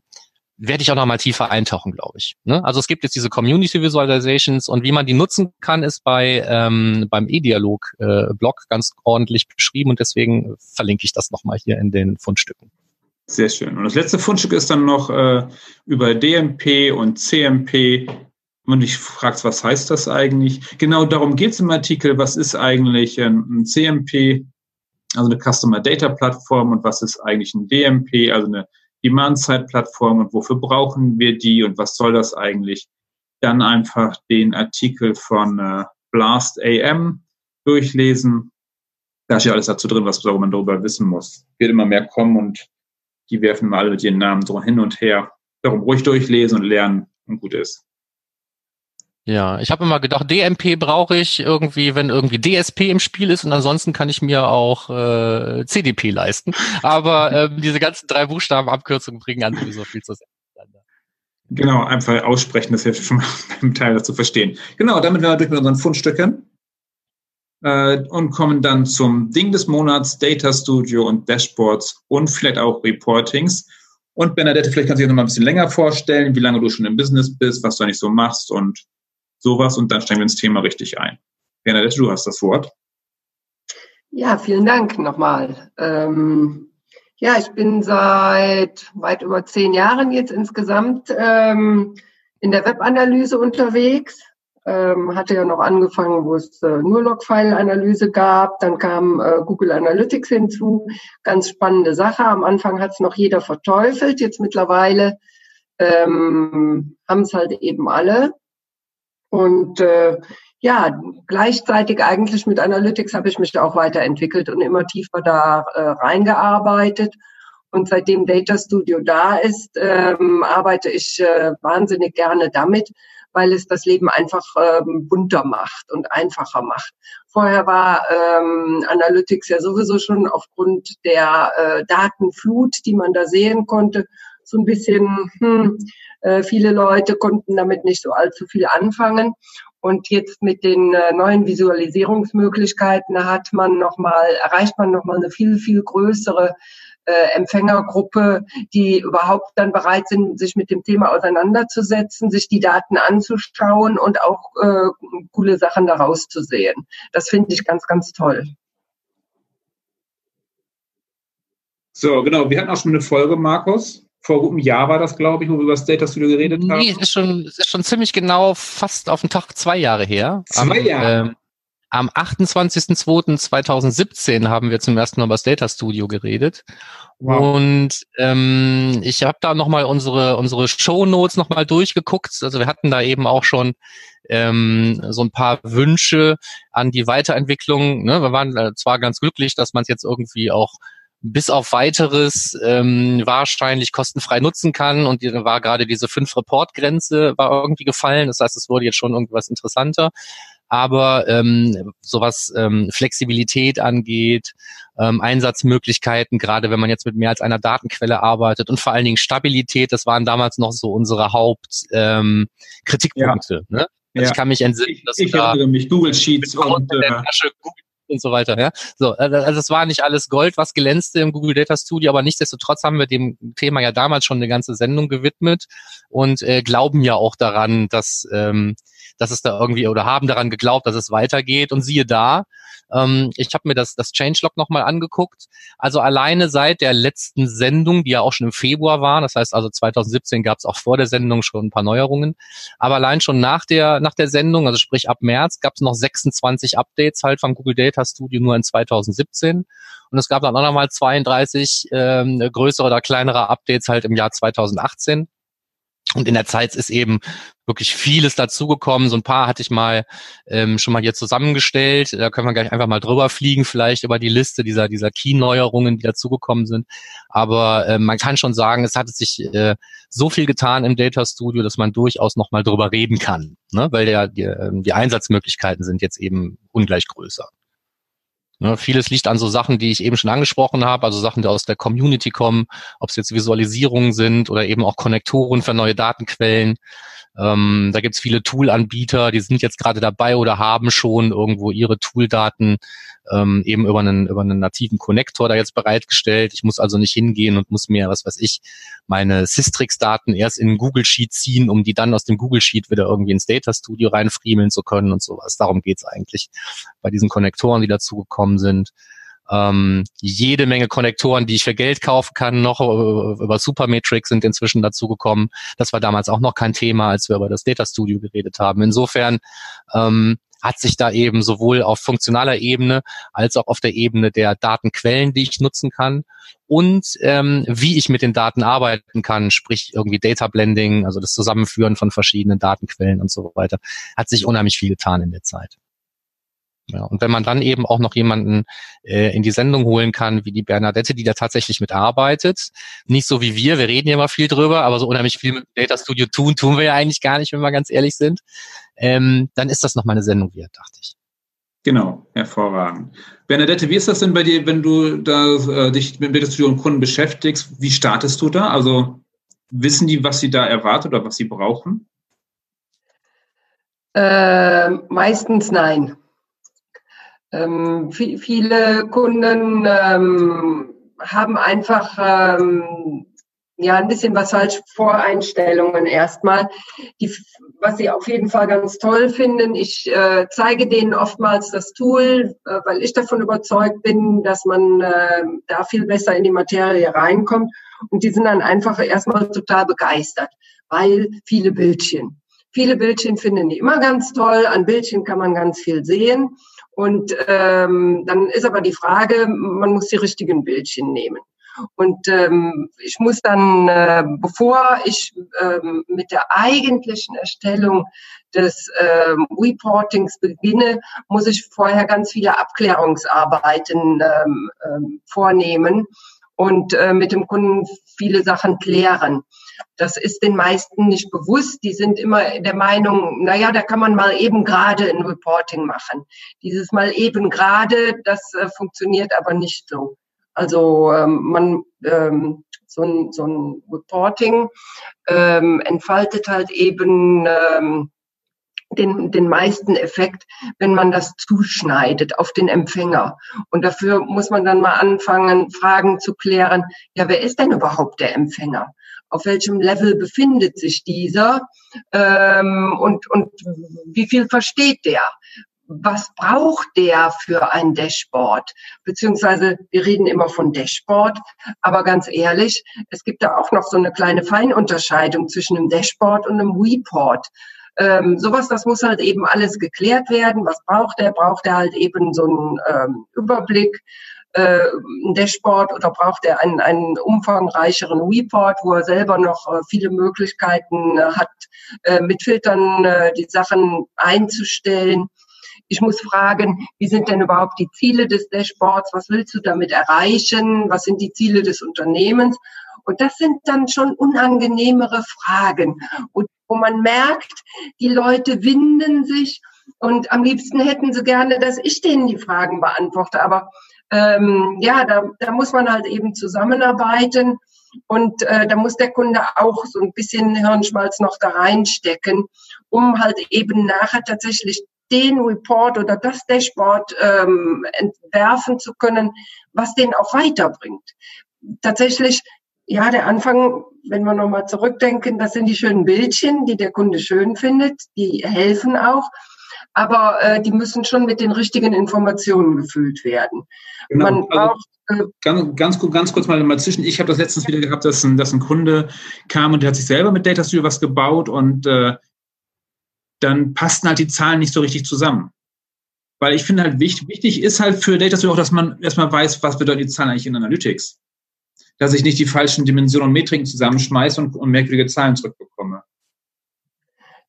werde ich auch noch mal tiefer eintauchen, glaube ich. Ne? Also es gibt jetzt diese Community Visualizations und wie man die nutzen kann, ist bei ähm, beim E-Dialog-Blog äh, ganz ordentlich beschrieben und deswegen verlinke ich das noch mal hier in den Fundstücken. Sehr schön. Und das letzte Fundstück ist dann noch äh, über DMP und CMP. Und ich fragst, was heißt das eigentlich? Genau darum geht es im Artikel. Was ist eigentlich ein CMP, also eine Customer Data Plattform, und was ist eigentlich ein DMP, also eine Demand-Side-Plattform und wofür brauchen wir die und was soll das eigentlich? Dann einfach den Artikel von äh, Blast AM durchlesen. Da ist ja alles dazu drin, was man darüber wissen muss. Wird immer mehr kommen und die werfen mal alle mit ihren Namen so hin und her. Darum ruhig durchlesen und lernen und gut ist. Ja, ich habe immer gedacht, DMP brauche ich irgendwie, wenn irgendwie DSP im Spiel ist und ansonsten kann ich mir auch äh, CDP leisten. Aber <laughs> ähm, diese ganzen drei Buchstabenabkürzungen bringen an sowieso viel zu sehr. Genau, einfach aussprechen, das hilft schon mal <laughs> beim Teil zu verstehen. Genau, damit werden wir durch mit unseren Fundstücken äh, und kommen dann zum Ding des Monats, Data Studio und Dashboards und vielleicht auch Reportings. Und Bernadette, vielleicht kannst du dir noch mal ein bisschen länger vorstellen, wie lange du schon im Business bist, was du eigentlich so machst und sowas und dann steigen wir ins Thema richtig ein. Bernadette, du hast das Wort. Ja, vielen Dank nochmal. Ähm, ja, ich bin seit weit über zehn Jahren jetzt insgesamt ähm, in der Webanalyse unterwegs. Ähm, hatte ja noch angefangen, wo es äh, nur Logfile-Analyse gab. Dann kam äh, Google Analytics hinzu. Ganz spannende Sache. Am Anfang hat es noch jeder verteufelt. Jetzt mittlerweile ähm, haben es halt eben alle. Und äh, ja, gleichzeitig eigentlich mit Analytics habe ich mich auch weiterentwickelt und immer tiefer da äh, reingearbeitet. Und seitdem Data Studio da ist, ähm, arbeite ich äh, wahnsinnig gerne damit, weil es das Leben einfach ähm, bunter macht und einfacher macht. Vorher war ähm, Analytics ja sowieso schon aufgrund der äh, Datenflut, die man da sehen konnte, so ein bisschen, hm, äh, viele Leute konnten damit nicht so allzu viel anfangen. Und jetzt mit den äh, neuen Visualisierungsmöglichkeiten hat man noch mal, erreicht man nochmal eine viel, viel größere äh, Empfängergruppe, die überhaupt dann bereit sind, sich mit dem Thema auseinanderzusetzen, sich die Daten anzuschauen und auch äh, coole Sachen daraus zu sehen. Das finde ich ganz, ganz toll. So, genau. Wir hatten auch schon eine Folge, Markus, vor gutem Jahr war das, glaube ich, wo wir über das Data Studio geredet haben. Nee, es ist schon, es ist schon ziemlich genau fast auf den Tag zwei Jahre her. Zwei Jahre? Ähm, Am 28.02.2017 haben wir zum ersten Mal über das Data Studio geredet. Wow. Und ähm, ich habe da nochmal unsere, unsere Show Notes nochmal durchgeguckt. Also wir hatten da eben auch schon ähm, so ein paar Wünsche an die Weiterentwicklung. Ne? Wir waren äh, zwar ganz glücklich, dass man es jetzt irgendwie auch bis auf weiteres ähm, wahrscheinlich kostenfrei nutzen kann. Und da war gerade diese fünf Report-Grenze war irgendwie gefallen. Das heißt, es wurde jetzt schon irgendwas interessanter aber ähm, sowas ähm, Flexibilität angeht, ähm, Einsatzmöglichkeiten, gerade wenn man jetzt mit mehr als einer Datenquelle arbeitet und vor allen Dingen Stabilität, das waren damals noch so unsere Hauptkritikpunkte. Ähm, ja. ne? Also ja. ich kann mich entsinnen, dass ich, ich da erinnere mich Google Sheets und äh, Google und so weiter. Ja? So, äh, also es war nicht alles Gold, was glänzte im Google Data Studio, aber nichtsdestotrotz haben wir dem Thema ja damals schon eine ganze Sendung gewidmet und äh, glauben ja auch daran, dass ähm, dass es da irgendwie oder haben daran geglaubt, dass es weitergeht. Und siehe da, ähm, ich habe mir das, das Changelog nochmal angeguckt. Also alleine seit der letzten Sendung, die ja auch schon im Februar war, das heißt also 2017 gab es auch vor der Sendung schon ein paar Neuerungen, aber allein schon nach der, nach der Sendung, also sprich ab März, gab es noch 26 Updates halt vom Google Data Studio nur in 2017. Und es gab dann auch nochmal 32 ähm, größere oder kleinere Updates halt im Jahr 2018. Und in der Zeit ist eben wirklich vieles dazugekommen. So ein paar hatte ich mal ähm, schon mal hier zusammengestellt. Da können wir gleich einfach mal drüber fliegen, vielleicht über die Liste dieser, dieser Key-Neuerungen, die dazugekommen sind. Aber äh, man kann schon sagen, es hat sich äh, so viel getan im Data Studio, dass man durchaus noch mal drüber reden kann. Ne? Weil der, die, ähm, die Einsatzmöglichkeiten sind jetzt eben ungleich größer. Ne, vieles liegt an so Sachen, die ich eben schon angesprochen habe, also Sachen, die aus der Community kommen, ob es jetzt Visualisierungen sind oder eben auch Konnektoren für neue Datenquellen. Ähm, da gibt es viele Tool-Anbieter, die sind jetzt gerade dabei oder haben schon irgendwo ihre Tool-Daten ähm, eben über einen, über einen nativen Connector da jetzt bereitgestellt. Ich muss also nicht hingehen und muss mir, was weiß ich, meine Systrix-Daten erst in Google Sheet ziehen, um die dann aus dem Google Sheet wieder irgendwie ins Data Studio reinfriemeln zu können und sowas. Darum geht's eigentlich bei diesen Konnektoren, die dazugekommen sind ähm, jede Menge Konnektoren, die ich für Geld kaufen kann, noch äh, über Supermetrics sind inzwischen dazugekommen. Das war damals auch noch kein Thema, als wir über das Data Studio geredet haben. Insofern ähm, hat sich da eben sowohl auf funktionaler Ebene als auch auf der Ebene der Datenquellen, die ich nutzen kann und ähm, wie ich mit den Daten arbeiten kann, sprich irgendwie Data Blending, also das Zusammenführen von verschiedenen Datenquellen und so weiter, hat sich unheimlich viel getan in der Zeit. Ja, und wenn man dann eben auch noch jemanden äh, in die Sendung holen kann, wie die Bernadette, die da tatsächlich mitarbeitet, nicht so wie wir, wir reden ja immer viel drüber, aber so unheimlich viel mit Data Studio tun, tun wir ja eigentlich gar nicht, wenn wir ganz ehrlich sind, ähm, dann ist das nochmal eine Sendung wert, dachte ich. Genau, hervorragend. Bernadette, wie ist das denn bei dir, wenn du da äh, dich mit Data Studio und Kunden beschäftigst? Wie startest du da? Also wissen die, was sie da erwartet oder was sie brauchen? Äh, meistens nein. Ähm, viele Kunden ähm, haben einfach ähm, ja ein bisschen was falsch Voreinstellungen erstmal, die, was sie auf jeden Fall ganz toll finden. Ich äh, zeige denen oftmals das Tool, äh, weil ich davon überzeugt bin, dass man äh, da viel besser in die Materie reinkommt. Und die sind dann einfach erstmal total begeistert, weil viele Bildchen. Viele Bildchen finden die immer ganz toll. An Bildchen kann man ganz viel sehen. Und ähm, dann ist aber die Frage, man muss die richtigen Bildchen nehmen. Und ähm, ich muss dann, äh, bevor ich ähm, mit der eigentlichen Erstellung des ähm, Reportings beginne, muss ich vorher ganz viele Abklärungsarbeiten ähm, ähm, vornehmen und äh, mit dem Kunden viele Sachen klären. Das ist den meisten nicht bewusst. Die sind immer der Meinung, naja, da kann man mal eben gerade ein Reporting machen. Dieses mal eben gerade, das äh, funktioniert aber nicht so. Also ähm, man ähm, so ein, so ein Reporting ähm, entfaltet halt eben ähm, den, den meisten Effekt, wenn man das zuschneidet auf den Empfänger. Und dafür muss man dann mal anfangen, Fragen zu klären. Ja, wer ist denn überhaupt der Empfänger? Auf welchem Level befindet sich dieser? Ähm, und, und wie viel versteht der? was braucht der für ein Dashboard? Beziehungsweise wir reden immer von Dashboard, aber ganz ehrlich, es gibt da auch noch so eine kleine Feinunterscheidung zwischen einem Dashboard und einem Report. Ähm, sowas, das muss halt eben alles geklärt werden. Was braucht er? Braucht er halt eben so einen ähm, Überblick? äh, ein Dashboard oder braucht er einen, einen umfangreicheren Report, wo er selber noch äh, viele Möglichkeiten äh, hat, äh, mit Filtern äh, die Sachen einzustellen. Ich muss fragen, wie sind denn überhaupt die Ziele des Dashboards? Was willst du damit erreichen? Was sind die Ziele des Unternehmens? Und das sind dann schon unangenehmere Fragen, wo man merkt, die Leute winden sich und am liebsten hätten sie gerne, dass ich denen die Fragen beantworte. Aber ähm, ja, da, da muss man halt eben zusammenarbeiten und äh, da muss der Kunde auch so ein bisschen Hirnschmalz noch da reinstecken, um halt eben nachher tatsächlich den Report oder das Dashboard ähm, entwerfen zu können, was den auch weiterbringt. Tatsächlich, ja, der Anfang, wenn wir nochmal zurückdenken, das sind die schönen Bildchen, die der Kunde schön findet, die helfen auch aber äh, die müssen schon mit den richtigen Informationen gefüllt werden. Genau. Man also braucht ganz, ganz, ganz kurz mal, mal zwischen. Ich habe das letztens wieder gehabt, dass ein, dass ein Kunde kam und der hat sich selber mit Data Studio was gebaut und äh, dann passten halt die Zahlen nicht so richtig zusammen. Weil ich finde halt wichtig, wichtig ist halt für Data Studio auch, dass man erstmal weiß, was bedeuten die Zahlen eigentlich in Analytics. Dass ich nicht die falschen Dimensionen und Metriken zusammenschmeiße und, und merkwürdige Zahlen zurückbekomme.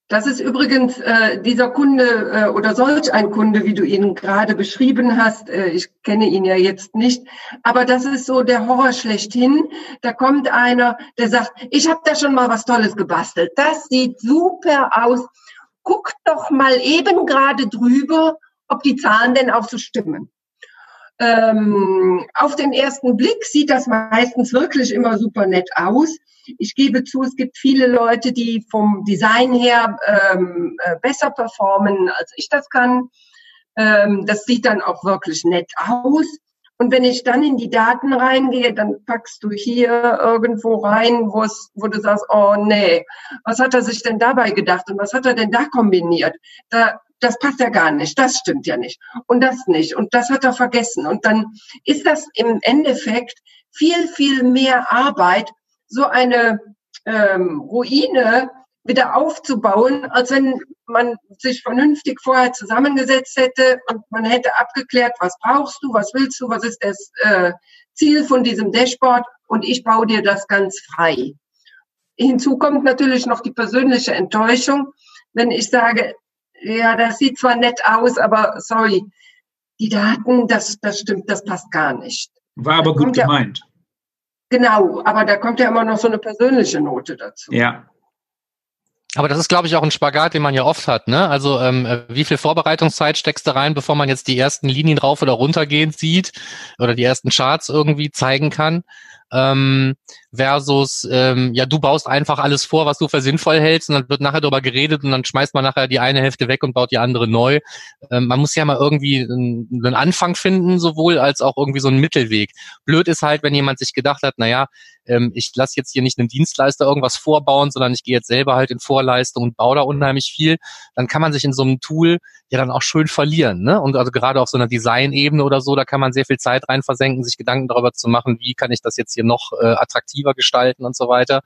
Das ist übrigens äh, dieser Kunde äh, oder solch ein Kunde, wie du ihn gerade beschrieben hast. Äh, ich kenne ihn ja jetzt nicht, aber das ist so der Horror schlechthin. Da kommt einer, der sagt, ich habe da schon mal was Tolles gebastelt. Das sieht super aus. Guck doch mal eben gerade drüber, ob die Zahlen denn auch so stimmen. Ähm, auf den ersten Blick sieht das meistens wirklich immer super nett aus. Ich gebe zu, es gibt viele Leute, die vom Design her ähm, äh, besser performen, als ich das kann. Ähm, das sieht dann auch wirklich nett aus. Und wenn ich dann in die Daten reingehe, dann packst du hier irgendwo rein, wo du sagst, oh nee, was hat er sich denn dabei gedacht und was hat er denn da kombiniert? Da, das passt ja gar nicht, das stimmt ja nicht und das nicht und das hat er vergessen. Und dann ist das im Endeffekt viel, viel mehr Arbeit, so eine ähm, Ruine wieder aufzubauen, als wenn man sich vernünftig vorher zusammengesetzt hätte und man hätte abgeklärt, was brauchst du, was willst du, was ist das äh, Ziel von diesem Dashboard und ich baue dir das ganz frei. Hinzu kommt natürlich noch die persönliche Enttäuschung, wenn ich sage, ja, das sieht zwar nett aus, aber sorry, die Daten, das, das stimmt, das passt gar nicht. War aber gut gemeint. Ja, genau, aber da kommt ja immer noch so eine persönliche Note dazu. Ja. Aber das ist, glaube ich, auch ein Spagat, den man ja oft hat. Ne? Also ähm, äh, wie viel Vorbereitungszeit steckst du rein, bevor man jetzt die ersten Linien rauf oder runter gehen sieht oder die ersten Charts irgendwie zeigen kann? Ähm, versus, ähm, ja, du baust einfach alles vor, was du für sinnvoll hältst und dann wird nachher darüber geredet und dann schmeißt man nachher die eine Hälfte weg und baut die andere neu. Ähm, man muss ja mal irgendwie einen, Anfang finden, sowohl als auch irgendwie so einen Mittelweg. Blöd ist halt, wenn jemand sich gedacht hat, naja, ähm, ich lasse jetzt hier nicht einen Dienstleister irgendwas vorbauen, sondern ich gehe jetzt selber halt in Vorleistung und baue da unheimlich viel, dann kann man sich in so einem Tool ja dann auch schön verlieren. Ne? Und also gerade auf so einer Design-Ebene oder so, da kann man sehr viel Zeit rein versenken, sich Gedanken darüber zu machen, wie kann ich das jetzt hier noch äh, attraktiver gestalten und so weiter.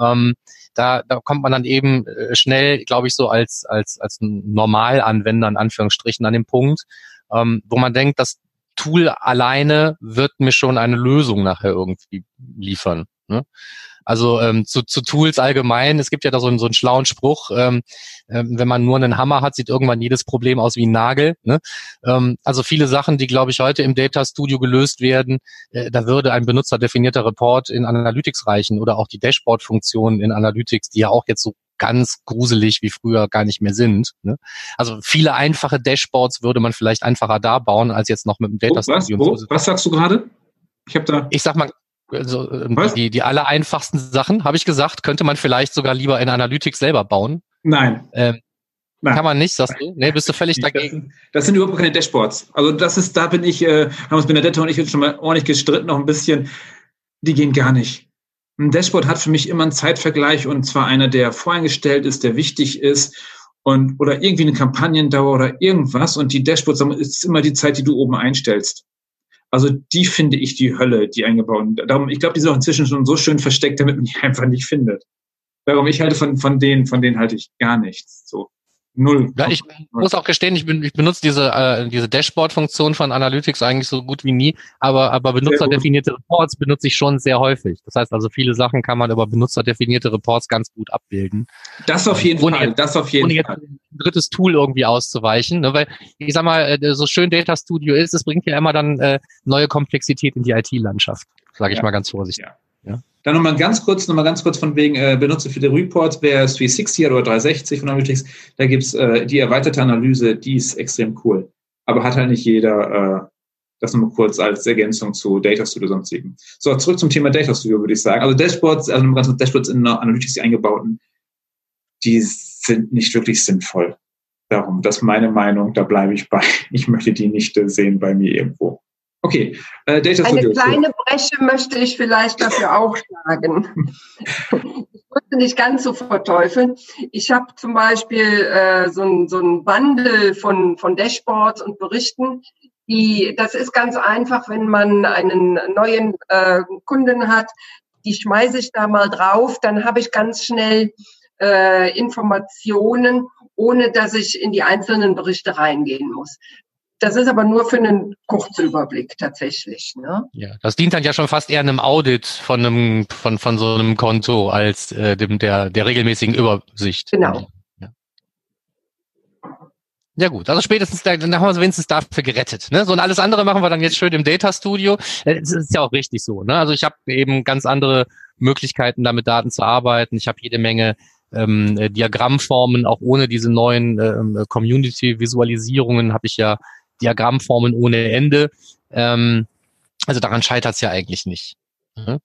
Ähm, da, da kommt man dann eben äh, schnell, glaube ich, so als, als, als Normalanwender in Anführungsstrichen an den Punkt, ähm, wo man denkt, dass Tool alleine wird mir schon eine Lösung nachher irgendwie liefern. Ne? Also ähm, zu, zu Tools allgemein, es gibt ja da so einen, so einen schlauen Spruch, ähm, ähm, wenn man nur einen Hammer hat, sieht irgendwann jedes Problem aus wie ein Nagel. Ne? Ähm, also viele Sachen, die, glaube ich, heute im Data Studio gelöst werden, äh, da würde ein benutzerdefinierter Report in Analytics reichen oder auch die Dashboard-Funktionen in Analytics, die ja auch jetzt so ganz gruselig wie früher gar nicht mehr sind. Ne? Also viele einfache Dashboards würde man vielleicht einfacher da bauen, als jetzt noch mit dem Data Studio. Was, wo, was sagst du gerade? Ich habe da. Ich sag mal, also, ähm, die, die aller einfachsten Sachen, habe ich gesagt, könnte man vielleicht sogar lieber in Analytics selber bauen. Nein. Ähm, Nein. Kann man nicht, sagst du? Nee, bist du völlig dagegen? Das sind, das sind überhaupt keine Dashboards. Also das ist, da bin ich, äh, haben uns Benedetta und ich jetzt schon mal ordentlich gestritten, noch ein bisschen. Die gehen gar nicht. Ein Dashboard hat für mich immer einen Zeitvergleich und zwar einer, der voreingestellt ist, der wichtig ist und oder irgendwie eine Kampagnendauer oder irgendwas und die Dashboards ist immer die Zeit, die du oben einstellst. Also die finde ich die Hölle, die eingebaut. Darum, ich glaube, die sind auch inzwischen schon so schön versteckt, damit man die <laughs> einfach nicht findet. Darum, ich halte von, von denen, von denen halte ich gar nichts. So. Null. Ja, ich muss auch gestehen, ich, bin, ich benutze diese, äh, diese Dashboard-Funktion von Analytics eigentlich so gut wie nie, aber, aber benutzerdefinierte Reports benutze ich schon sehr häufig. Das heißt also, viele Sachen kann man über benutzerdefinierte Reports ganz gut abbilden. Das auf jeden ohne Fall, jetzt, das auf jeden ohne Fall. Jetzt ein drittes Tool irgendwie auszuweichen, ne? weil ich sag mal, äh, so schön Data Studio ist, es bringt ja immer dann äh, neue Komplexität in die IT-Landschaft, sage ich ja. mal ganz vorsichtig. Ja. Ja. Dann nochmal ganz kurz, nochmal ganz kurz von wegen äh, Benutzer für die Reports, wer 360 oder 360 von Analytics, da gibt's äh, die erweiterte Analyse, die ist extrem cool. Aber hat halt nicht jeder, äh, das nochmal kurz als Ergänzung zu Data Studio sonstigen. So, zurück zum Thema Data Studio, würde ich sagen. Also Dashboards, also ganz Dashboards in Analytics, die eingebauten, die sind nicht wirklich sinnvoll. Darum, das ist meine Meinung, da bleibe ich bei. Ich möchte die nicht äh, sehen bei mir irgendwo. Okay, äh, Data Eine kleine Breche möchte ich vielleicht dafür auch schlagen. <laughs> ich würde nicht ganz so verteufeln. Ich habe zum Beispiel äh, so, ein, so ein Bundle von, von Dashboards und Berichten. Die, das ist ganz einfach, wenn man einen neuen äh, Kunden hat, die schmeiße ich da mal drauf, dann habe ich ganz schnell äh, Informationen, ohne dass ich in die einzelnen Berichte reingehen muss. Das ist aber nur für einen Kurzüberblick tatsächlich. Ne? Ja, das dient dann ja schon fast eher einem Audit von einem von von so einem Konto als äh, dem der der regelmäßigen Übersicht. Genau. Ja. Ja gut, also spätestens da, dann haben wir uns wenigstens dafür gerettet. Ne? So und alles andere machen wir dann jetzt schön im Data Studio. Äh, das ist ja auch richtig so. Ne? Also ich habe eben ganz andere Möglichkeiten, da mit Daten zu arbeiten. Ich habe jede Menge ähm, äh, Diagrammformen, auch ohne diese neuen ähm, Community-Visualisierungen habe ich ja Diagrammformen ohne Ende. Ähm, also daran scheitert es ja eigentlich nicht. Mhm.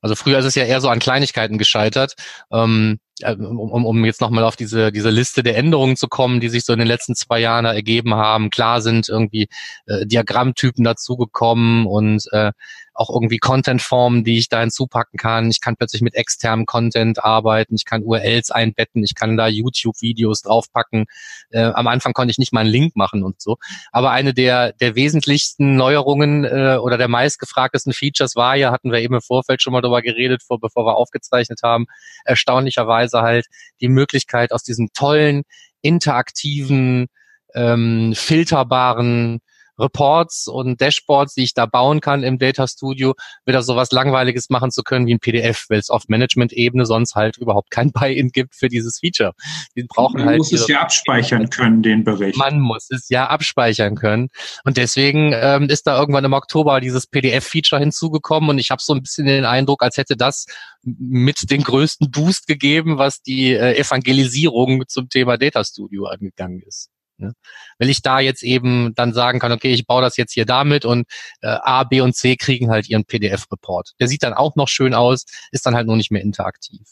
Also früher ist es ja eher so an Kleinigkeiten gescheitert. Ähm, äh, um, um, jetzt nochmal auf diese, diese Liste der Änderungen zu kommen, die sich so in den letzten zwei Jahren ergeben haben. Klar sind irgendwie äh, Diagrammtypen dazugekommen und äh, auch irgendwie Contentformen, die ich da hinzupacken kann. Ich kann plötzlich mit externem Content arbeiten, ich kann URLs einbetten, ich kann da YouTube-Videos draufpacken. Äh, am Anfang konnte ich nicht mal einen Link machen und so. Aber eine der, der wesentlichsten Neuerungen äh, oder der meistgefragtesten Features war ja, hatten wir eben im Vorfeld schon mal drüber geredet, vor, bevor wir aufgezeichnet haben, erstaunlicherweise halt die Möglichkeit aus diesen tollen, interaktiven, ähm, filterbaren Reports und Dashboards, die ich da bauen kann im Data Studio, wieder sowas Langweiliges machen zu können wie ein PDF, weil es auf Management-Ebene sonst halt überhaupt kein Buy-in gibt für dieses Feature. Die brauchen Man halt muss es ja abspeichern können, den Bericht. Man muss es ja abspeichern können. Und deswegen ähm, ist da irgendwann im Oktober dieses PDF-Feature hinzugekommen und ich habe so ein bisschen den Eindruck, als hätte das mit den größten Boost gegeben, was die äh, Evangelisierung zum Thema Data Studio angegangen ist. Ne? Wenn ich da jetzt eben dann sagen kann, okay, ich baue das jetzt hier damit und äh, A, B und C kriegen halt ihren PDF-Report. Der sieht dann auch noch schön aus, ist dann halt nur nicht mehr interaktiv.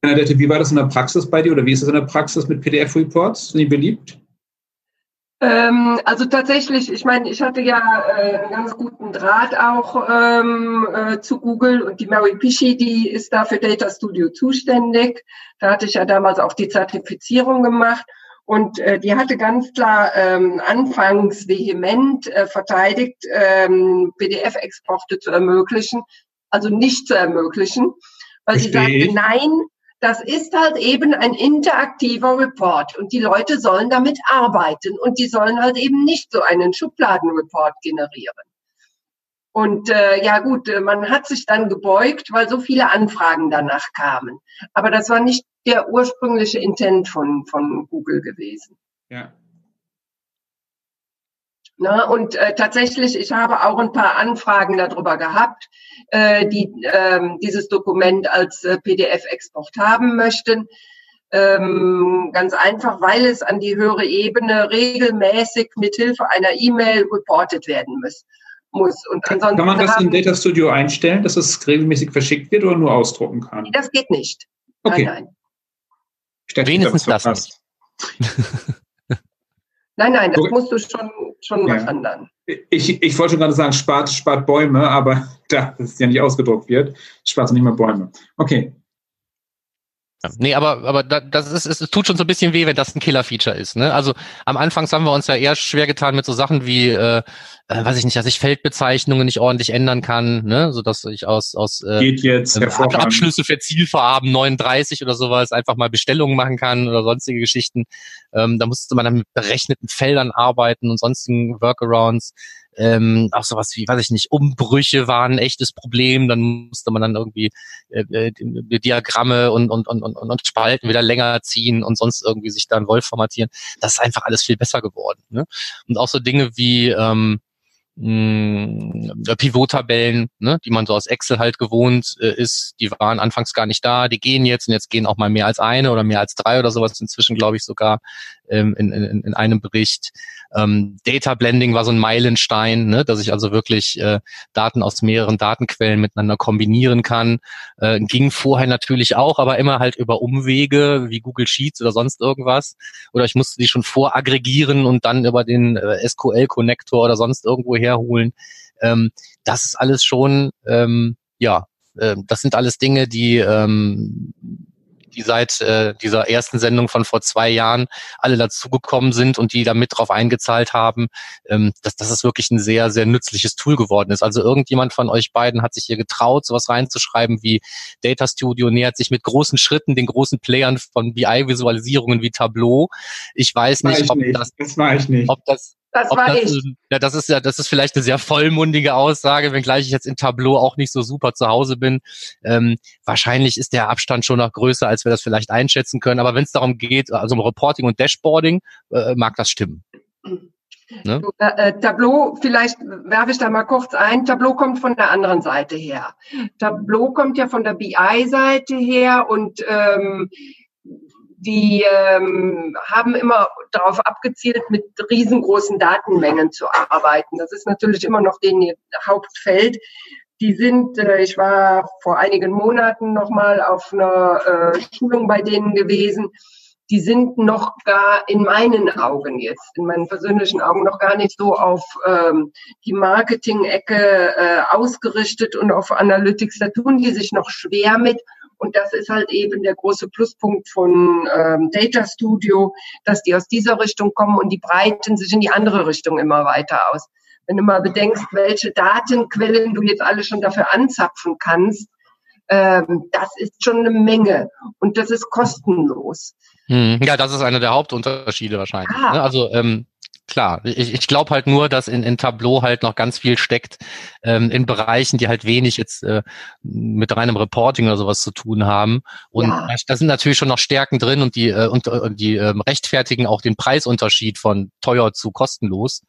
Bernadette, wie war das in der Praxis bei dir oder wie ist das in der Praxis mit PDF-Reports? Sind die beliebt? Ähm, also tatsächlich, ich meine, ich hatte ja äh, einen ganz guten Draht auch ähm, äh, zu Google und die Mary Pishi, die ist da für Data Studio zuständig. Da hatte ich ja damals auch die Zertifizierung gemacht. Und äh, die hatte ganz klar ähm, anfangs vehement äh, verteidigt, ähm, PDF-Exporte zu ermöglichen, also nicht zu ermöglichen, weil Verstehe. sie sagte, nein, das ist halt eben ein interaktiver Report und die Leute sollen damit arbeiten und die sollen halt eben nicht so einen Schubladenreport generieren. Und äh, ja gut, äh, man hat sich dann gebeugt, weil so viele Anfragen danach kamen. Aber das war nicht der ursprüngliche Intent von, von Google gewesen. Ja. Na, und äh, tatsächlich, ich habe auch ein paar Anfragen darüber gehabt, äh, die ähm, dieses Dokument als äh, PDF-Export haben möchten. Ähm, ganz einfach, weil es an die höhere Ebene regelmäßig mit Hilfe einer E-Mail reported werden muss muss. Und ansonsten kann man das in Data Studio einstellen, dass es regelmäßig verschickt wird oder nur ausdrucken kann? Das geht nicht. Okay. Nein, nein. Wenigstens das nicht. <laughs> nein, nein, das okay. musst du schon, schon ja. was ändern. Ich, ich wollte schon gerade sagen, spart, spart Bäume, aber <laughs> da das ja nicht ausgedruckt wird, spart nicht mehr Bäume. Okay. Nee, aber, aber das ist, es tut schon so ein bisschen weh, wenn das ein Killer-Feature ist. Ne? Also am Anfang haben wir uns ja eher schwer getan mit so Sachen wie äh, äh, weiß ich nicht, dass ich Feldbezeichnungen nicht ordentlich ändern kann, ne, so dass ich aus aus äh, Geht jetzt äh, Abschlüsse für Zielvorhaben 39 oder sowas einfach mal Bestellungen machen kann oder sonstige Geschichten. Ähm, da musste man dann mit berechneten Feldern arbeiten und sonstigen Workarounds. Ähm, auch sowas wie, weiß ich nicht, Umbrüche waren ein echtes Problem. Dann musste man dann irgendwie äh, äh Diagramme und, und, und, und, und Spalten wieder länger ziehen und sonst irgendwie sich dann Wolf formatieren. Das ist einfach alles viel besser geworden. Ne? Und auch so Dinge wie ähm, Pivot-Tabellen, ne, die man so aus Excel halt gewohnt äh, ist, die waren anfangs gar nicht da, die gehen jetzt und jetzt gehen auch mal mehr als eine oder mehr als drei oder sowas inzwischen, glaube ich, sogar ähm, in, in, in einem Bericht. Ähm, Data Blending war so ein Meilenstein, ne, dass ich also wirklich äh, Daten aus mehreren Datenquellen miteinander kombinieren kann. Äh, ging vorher natürlich auch, aber immer halt über Umwege wie Google Sheets oder sonst irgendwas. Oder ich musste die schon voraggregieren und dann über den äh, SQL-Connector oder sonst irgendwo herholen. Ähm, das ist alles schon, ähm, ja, äh, das sind alles Dinge, die ähm, die seit äh, dieser ersten Sendung von vor zwei Jahren alle dazugekommen sind und die da mit drauf eingezahlt haben, ähm, dass, dass es wirklich ein sehr, sehr nützliches Tool geworden ist. Also irgendjemand von euch beiden hat sich hier getraut, sowas reinzuschreiben wie Data Studio nähert sich mit großen Schritten den großen Playern von BI-Visualisierungen wie Tableau. Ich weiß nicht, ob nicht. das, das, ich ob das das Ob war das, ich. Ja, das ist ja, das ist vielleicht eine sehr vollmundige Aussage, wenngleich ich jetzt in Tableau auch nicht so super zu Hause bin. Ähm, wahrscheinlich ist der Abstand schon noch größer, als wir das vielleicht einschätzen können. Aber wenn es darum geht, also um Reporting und Dashboarding, äh, mag das stimmen. Ne? Äh, äh, Tableau, vielleicht werfe ich da mal kurz ein. Tableau kommt von der anderen Seite her. Tableau kommt ja von der BI-Seite her und ähm, die ähm, haben immer darauf abgezielt, mit riesengroßen Datenmengen zu arbeiten. Das ist natürlich immer noch den Hauptfeld. Die sind, äh, ich war vor einigen Monaten nochmal auf einer äh, Schulung bei denen gewesen. Die sind noch gar in meinen Augen jetzt, in meinen persönlichen Augen noch gar nicht so auf ähm, die Marketing-Ecke äh, ausgerichtet und auf Analytics. Da tun die sich noch schwer mit und das ist halt eben der große Pluspunkt von ähm, Data Studio, dass die aus dieser Richtung kommen und die breiten sich in die andere Richtung immer weiter aus. Wenn du mal bedenkst, welche Datenquellen du jetzt alle schon dafür anzapfen kannst, ähm, das ist schon eine Menge und das ist kostenlos. Hm, ja, das ist einer der Hauptunterschiede wahrscheinlich. Ah. Ne? Also ähm, klar. Ich, ich glaube halt nur, dass in, in Tableau halt noch ganz viel steckt ähm, in Bereichen, die halt wenig jetzt äh, mit reinem Reporting oder sowas zu tun haben. Und ja. da sind natürlich schon noch Stärken drin und die, äh, und, und die ähm, rechtfertigen auch den Preisunterschied von teuer zu kostenlos.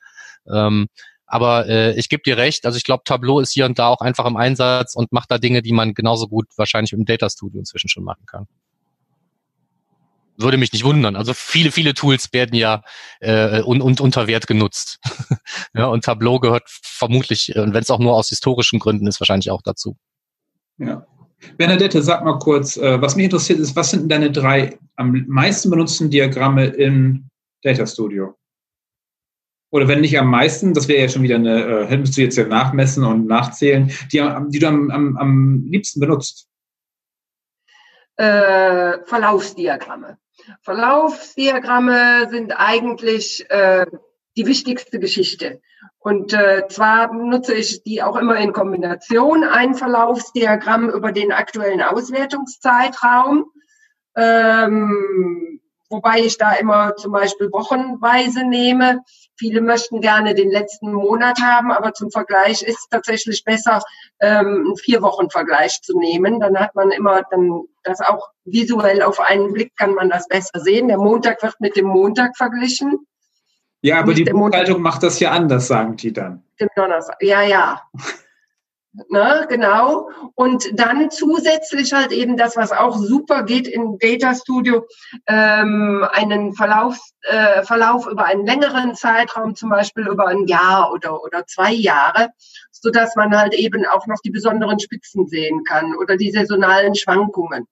Ähm, aber äh, ich gebe dir recht, also ich glaube, Tableau ist hier und da auch einfach im Einsatz und macht da Dinge, die man genauso gut wahrscheinlich im Data Studio inzwischen schon machen kann würde mich nicht wundern. Also viele, viele Tools werden ja äh, und, und unter Wert genutzt. <laughs> ja, und Tableau gehört vermutlich, und wenn es auch nur aus historischen Gründen ist, wahrscheinlich auch dazu. Ja. Bernadette, sag mal kurz, äh, was mich interessiert ist, was sind deine drei am meisten benutzten Diagramme im Data Studio? Oder wenn nicht am meisten, das wäre ja schon wieder eine, äh, müsstest du jetzt ja nachmessen und nachzählen, die, die du am, am, am liebsten benutzt? Äh, Verlaufsdiagramme. Verlaufsdiagramme sind eigentlich äh, die wichtigste Geschichte. Und äh, zwar nutze ich die auch immer in Kombination, ein Verlaufsdiagramm über den aktuellen Auswertungszeitraum, ähm, wobei ich da immer zum Beispiel wochenweise nehme. Viele möchten gerne den letzten Monat haben, aber zum Vergleich ist es tatsächlich besser, ähm, einen vier Wochen Vergleich zu nehmen. Dann hat man immer dann das auch visuell auf einen Blick kann man das besser sehen. Der Montag wird mit dem Montag verglichen. Ja, aber die Buchhaltung macht das ja anders, sagen die dann. Dem Donnerstag. Ja, ja. <laughs> Ne, genau. Und dann zusätzlich halt eben das, was auch super geht in Data Studio, ähm, einen Verlauf, äh, Verlauf über einen längeren Zeitraum, zum Beispiel über ein Jahr oder, oder zwei Jahre, so dass man halt eben auch noch die besonderen Spitzen sehen kann oder die saisonalen Schwankungen.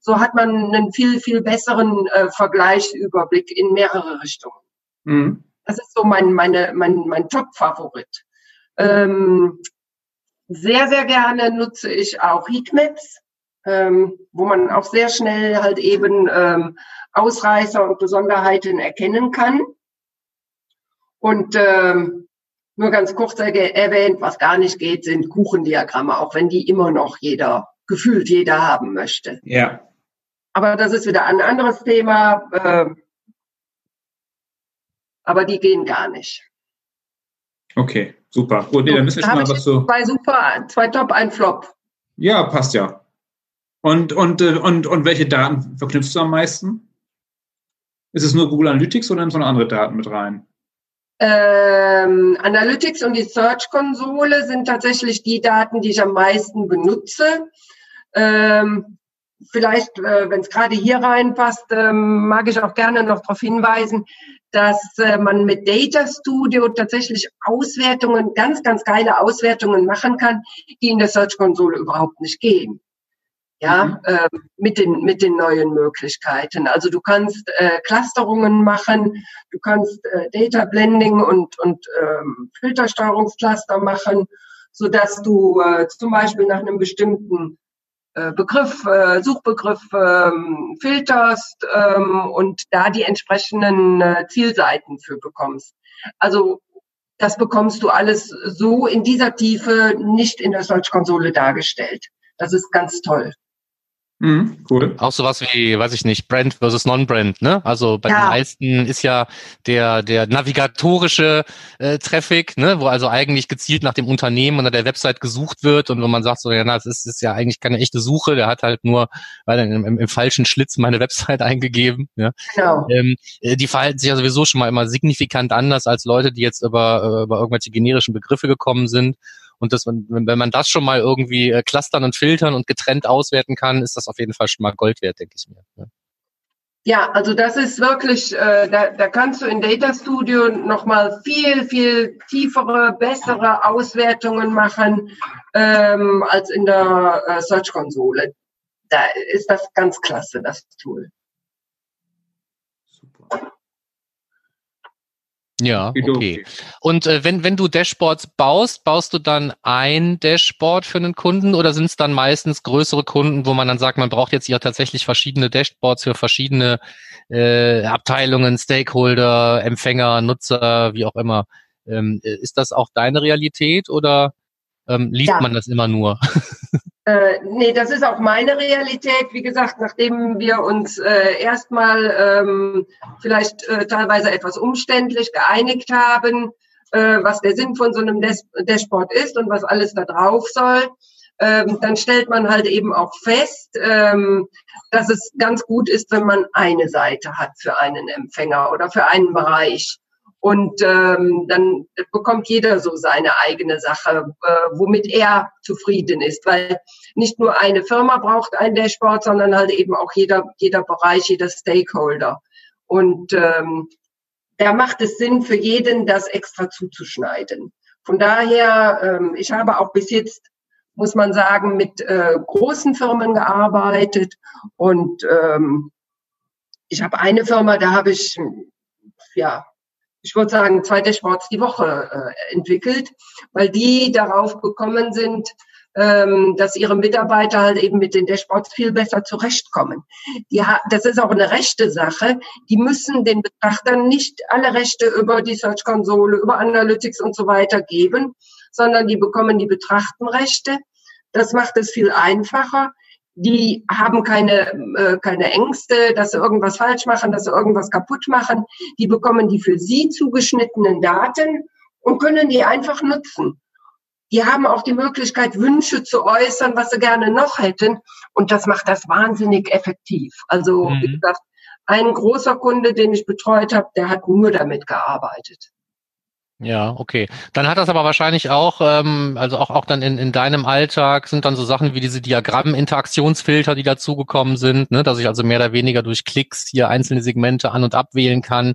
So hat man einen viel, viel besseren äh, Vergleichsüberblick in mehrere Richtungen. Mhm. Das ist so mein, meine, mein, mein Top-Favorit. Ähm, sehr, sehr gerne nutze ich auch Heatmaps, ähm, wo man auch sehr schnell halt eben ähm, Ausreißer und Besonderheiten erkennen kann. Und ähm, Nur ganz kurz erwähnt, was gar nicht geht, sind Kuchendiagramme, auch wenn die immer noch jeder, gefühlt jeder haben möchte. Ja. Aber das ist wieder ein anderes Thema. Äh, aber die gehen gar nicht. Okay, super. Gut, nee, dann müssen wir schon mal was so. Zwei super, zwei Top, ein Flop. Ja, passt ja. Und, und, äh, und, und welche Daten verknüpfst du am meisten? Ist es nur Google Analytics oder nimmst du noch andere Daten mit rein? Ähm, Analytics und die Search-Konsole sind tatsächlich die Daten, die ich am meisten benutze. Ähm, vielleicht, äh, wenn es gerade hier reinpasst, ähm, mag ich auch gerne noch darauf hinweisen, dass äh, man mit Data Studio tatsächlich Auswertungen, ganz, ganz geile Auswertungen machen kann, die in der Search-Konsole überhaupt nicht gehen. Ja, mhm. äh, mit den mit den neuen Möglichkeiten. Also du kannst äh, Clusterungen machen, du kannst äh, Data Blending und und ähm, Filtersteuerungscluster machen, so dass du äh, zum Beispiel nach einem bestimmten Begriff, äh, Suchbegriff ähm, filterst ähm, und da die entsprechenden äh, Zielseiten für bekommst. Also das bekommst du alles so in dieser Tiefe nicht in der Search-Konsole dargestellt. Das ist ganz toll. Mhm, cool. Auch sowas wie, weiß ich nicht, Brand versus Non-Brand, ne? Also bei ja. den meisten ist ja der, der navigatorische äh, Traffic, ne, wo also eigentlich gezielt nach dem Unternehmen oder der Website gesucht wird und wo man sagt so, ja, na, das ist, ist ja eigentlich keine echte Suche, der hat halt nur weil im, im, im falschen Schlitz meine <laughs> Website eingegeben. Ja? Genau. Ähm, äh, die verhalten sich ja sowieso schon mal immer signifikant anders als Leute, die jetzt über, äh, über irgendwelche generischen Begriffe gekommen sind. Und das, wenn man das schon mal irgendwie äh, clustern und filtern und getrennt auswerten kann, ist das auf jeden Fall schon mal Gold wert, denke ich mir. Ja. Ja, also das ist wirklich, äh, da, da kannst du in Data Studio nochmal viel, viel tiefere, bessere Auswertungen machen ähm, als in der äh, Search-Konsole. Da ist das ganz klasse, das Tool. Super. Ja, okay. Und äh, wenn, wenn du Dashboards baust, baust du dann ein Dashboard für einen Kunden oder sind es dann meistens größere Kunden, wo man dann sagt, man braucht jetzt ja tatsächlich verschiedene Dashboards für verschiedene äh, Abteilungen, Stakeholder, Empfänger, Nutzer, wie auch immer. Ähm, ist das auch deine Realität oder ähm, liest ja. man das immer nur? <laughs> Äh, nee, das ist auch meine Realität. Wie gesagt, nachdem wir uns äh, erstmal ähm, vielleicht äh, teilweise etwas umständlich geeinigt haben, äh, was der Sinn von so einem Des Dashboard ist und was alles da drauf soll, ähm, dann stellt man halt eben auch fest, ähm, dass es ganz gut ist, wenn man eine Seite hat für einen Empfänger oder für einen Bereich. Und ähm, dann bekommt jeder so seine eigene Sache, äh, womit er zufrieden ist. Weil nicht nur eine Firma braucht ein Dashboard, sondern halt eben auch jeder, jeder Bereich, jeder Stakeholder. Und ähm, da macht es Sinn für jeden, das extra zuzuschneiden. Von daher, ähm, ich habe auch bis jetzt, muss man sagen, mit äh, großen Firmen gearbeitet und ähm, ich habe eine Firma, da habe ich ja ich würde sagen, zwei Dashboards die Woche äh, entwickelt, weil die darauf gekommen sind, ähm, dass ihre Mitarbeiter halt eben mit den Dashboards viel besser zurechtkommen. Die, das ist auch eine rechte Sache. Die müssen den Betrachtern nicht alle Rechte über die Search-Konsole, über Analytics und so weiter geben, sondern die bekommen die Betrachtenrechte. Das macht es viel einfacher die haben keine, äh, keine Ängste, dass sie irgendwas falsch machen, dass sie irgendwas kaputt machen. Die bekommen die für sie zugeschnittenen Daten und können die einfach nutzen. Die haben auch die Möglichkeit, Wünsche zu äußern, was sie gerne noch hätten. Und das macht das wahnsinnig effektiv. Also, mhm. wie gesagt, ein großer Kunde, den ich betreut habe, der hat nur damit gearbeitet. Ja, okay. Dann hat das aber wahrscheinlich auch, ähm, also auch, auch dann in, in deinem Alltag sind dann so Sachen wie diese Diagramm-Interaktionsfilter, die dazugekommen sind, ne, dass ich also mehr oder weniger durch Klicks hier einzelne Segmente an- und abwählen kann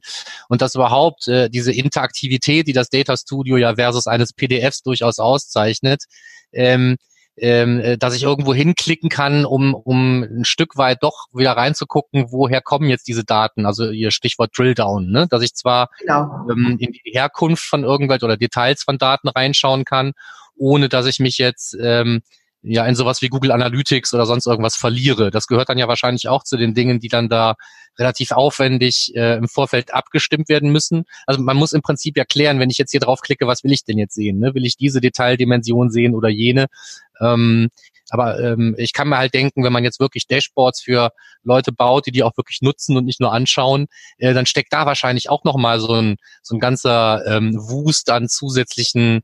und dass überhaupt äh, diese Interaktivität, die das Data Studio ja versus eines PDFs durchaus auszeichnet, ähm, ähm, äh, dass ich irgendwo hinklicken kann, um, um ein Stück weit doch wieder reinzugucken, woher kommen jetzt diese Daten, also ihr Stichwort Drilldown, ne? dass ich zwar genau. ähm, in die Herkunft von irgendwelchen oder Details von Daten reinschauen kann, ohne dass ich mich jetzt ähm, ja in sowas wie Google Analytics oder sonst irgendwas verliere. Das gehört dann ja wahrscheinlich auch zu den Dingen, die dann da relativ aufwendig äh, im Vorfeld abgestimmt werden müssen. Also man muss im Prinzip ja klären, wenn ich jetzt hier draufklicke, was will ich denn jetzt sehen? Ne? Will ich diese Detaildimension sehen oder jene? Ähm, aber ähm, ich kann mir halt denken, wenn man jetzt wirklich Dashboards für Leute baut, die die auch wirklich nutzen und nicht nur anschauen, äh, dann steckt da wahrscheinlich auch nochmal so ein, so ein ganzer ähm, Wust an zusätzlichen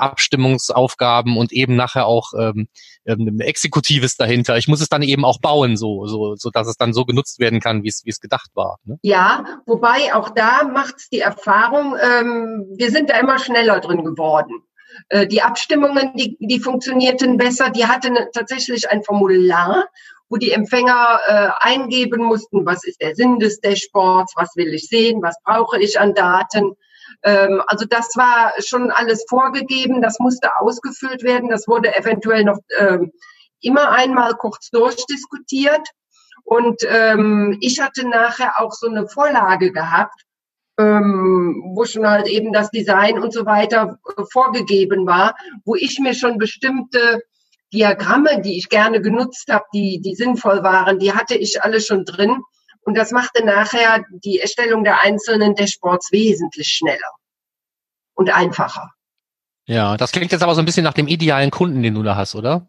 Abstimmungsaufgaben und eben nachher auch ähm, ähm, Exekutives dahinter. Ich muss es dann eben auch bauen, so, so, so dass es dann so genutzt werden kann, wie es, wie es gedacht war. Ne? Ja, wobei auch da macht es die Erfahrung, ähm, wir sind da immer schneller drin geworden. Äh, die Abstimmungen, die, die funktionierten besser. Die hatten tatsächlich ein Formular, wo die Empfänger äh, eingeben mussten, was ist der Sinn des Dashboards, was will ich sehen, was brauche ich an Daten. Ähm, also das war schon alles vorgegeben, das musste ausgefüllt werden, das wurde eventuell noch ähm, immer einmal kurz durchdiskutiert. Und ähm, ich hatte nachher auch so eine Vorlage gehabt, ähm, wo schon halt eben das Design und so weiter äh, vorgegeben war, wo ich mir schon bestimmte Diagramme, die ich gerne genutzt habe, die, die sinnvoll waren, die hatte ich alle schon drin. Und das machte nachher die Erstellung der einzelnen Dashboards wesentlich schneller und einfacher. Ja, das klingt jetzt aber so ein bisschen nach dem idealen Kunden, den du da hast, oder?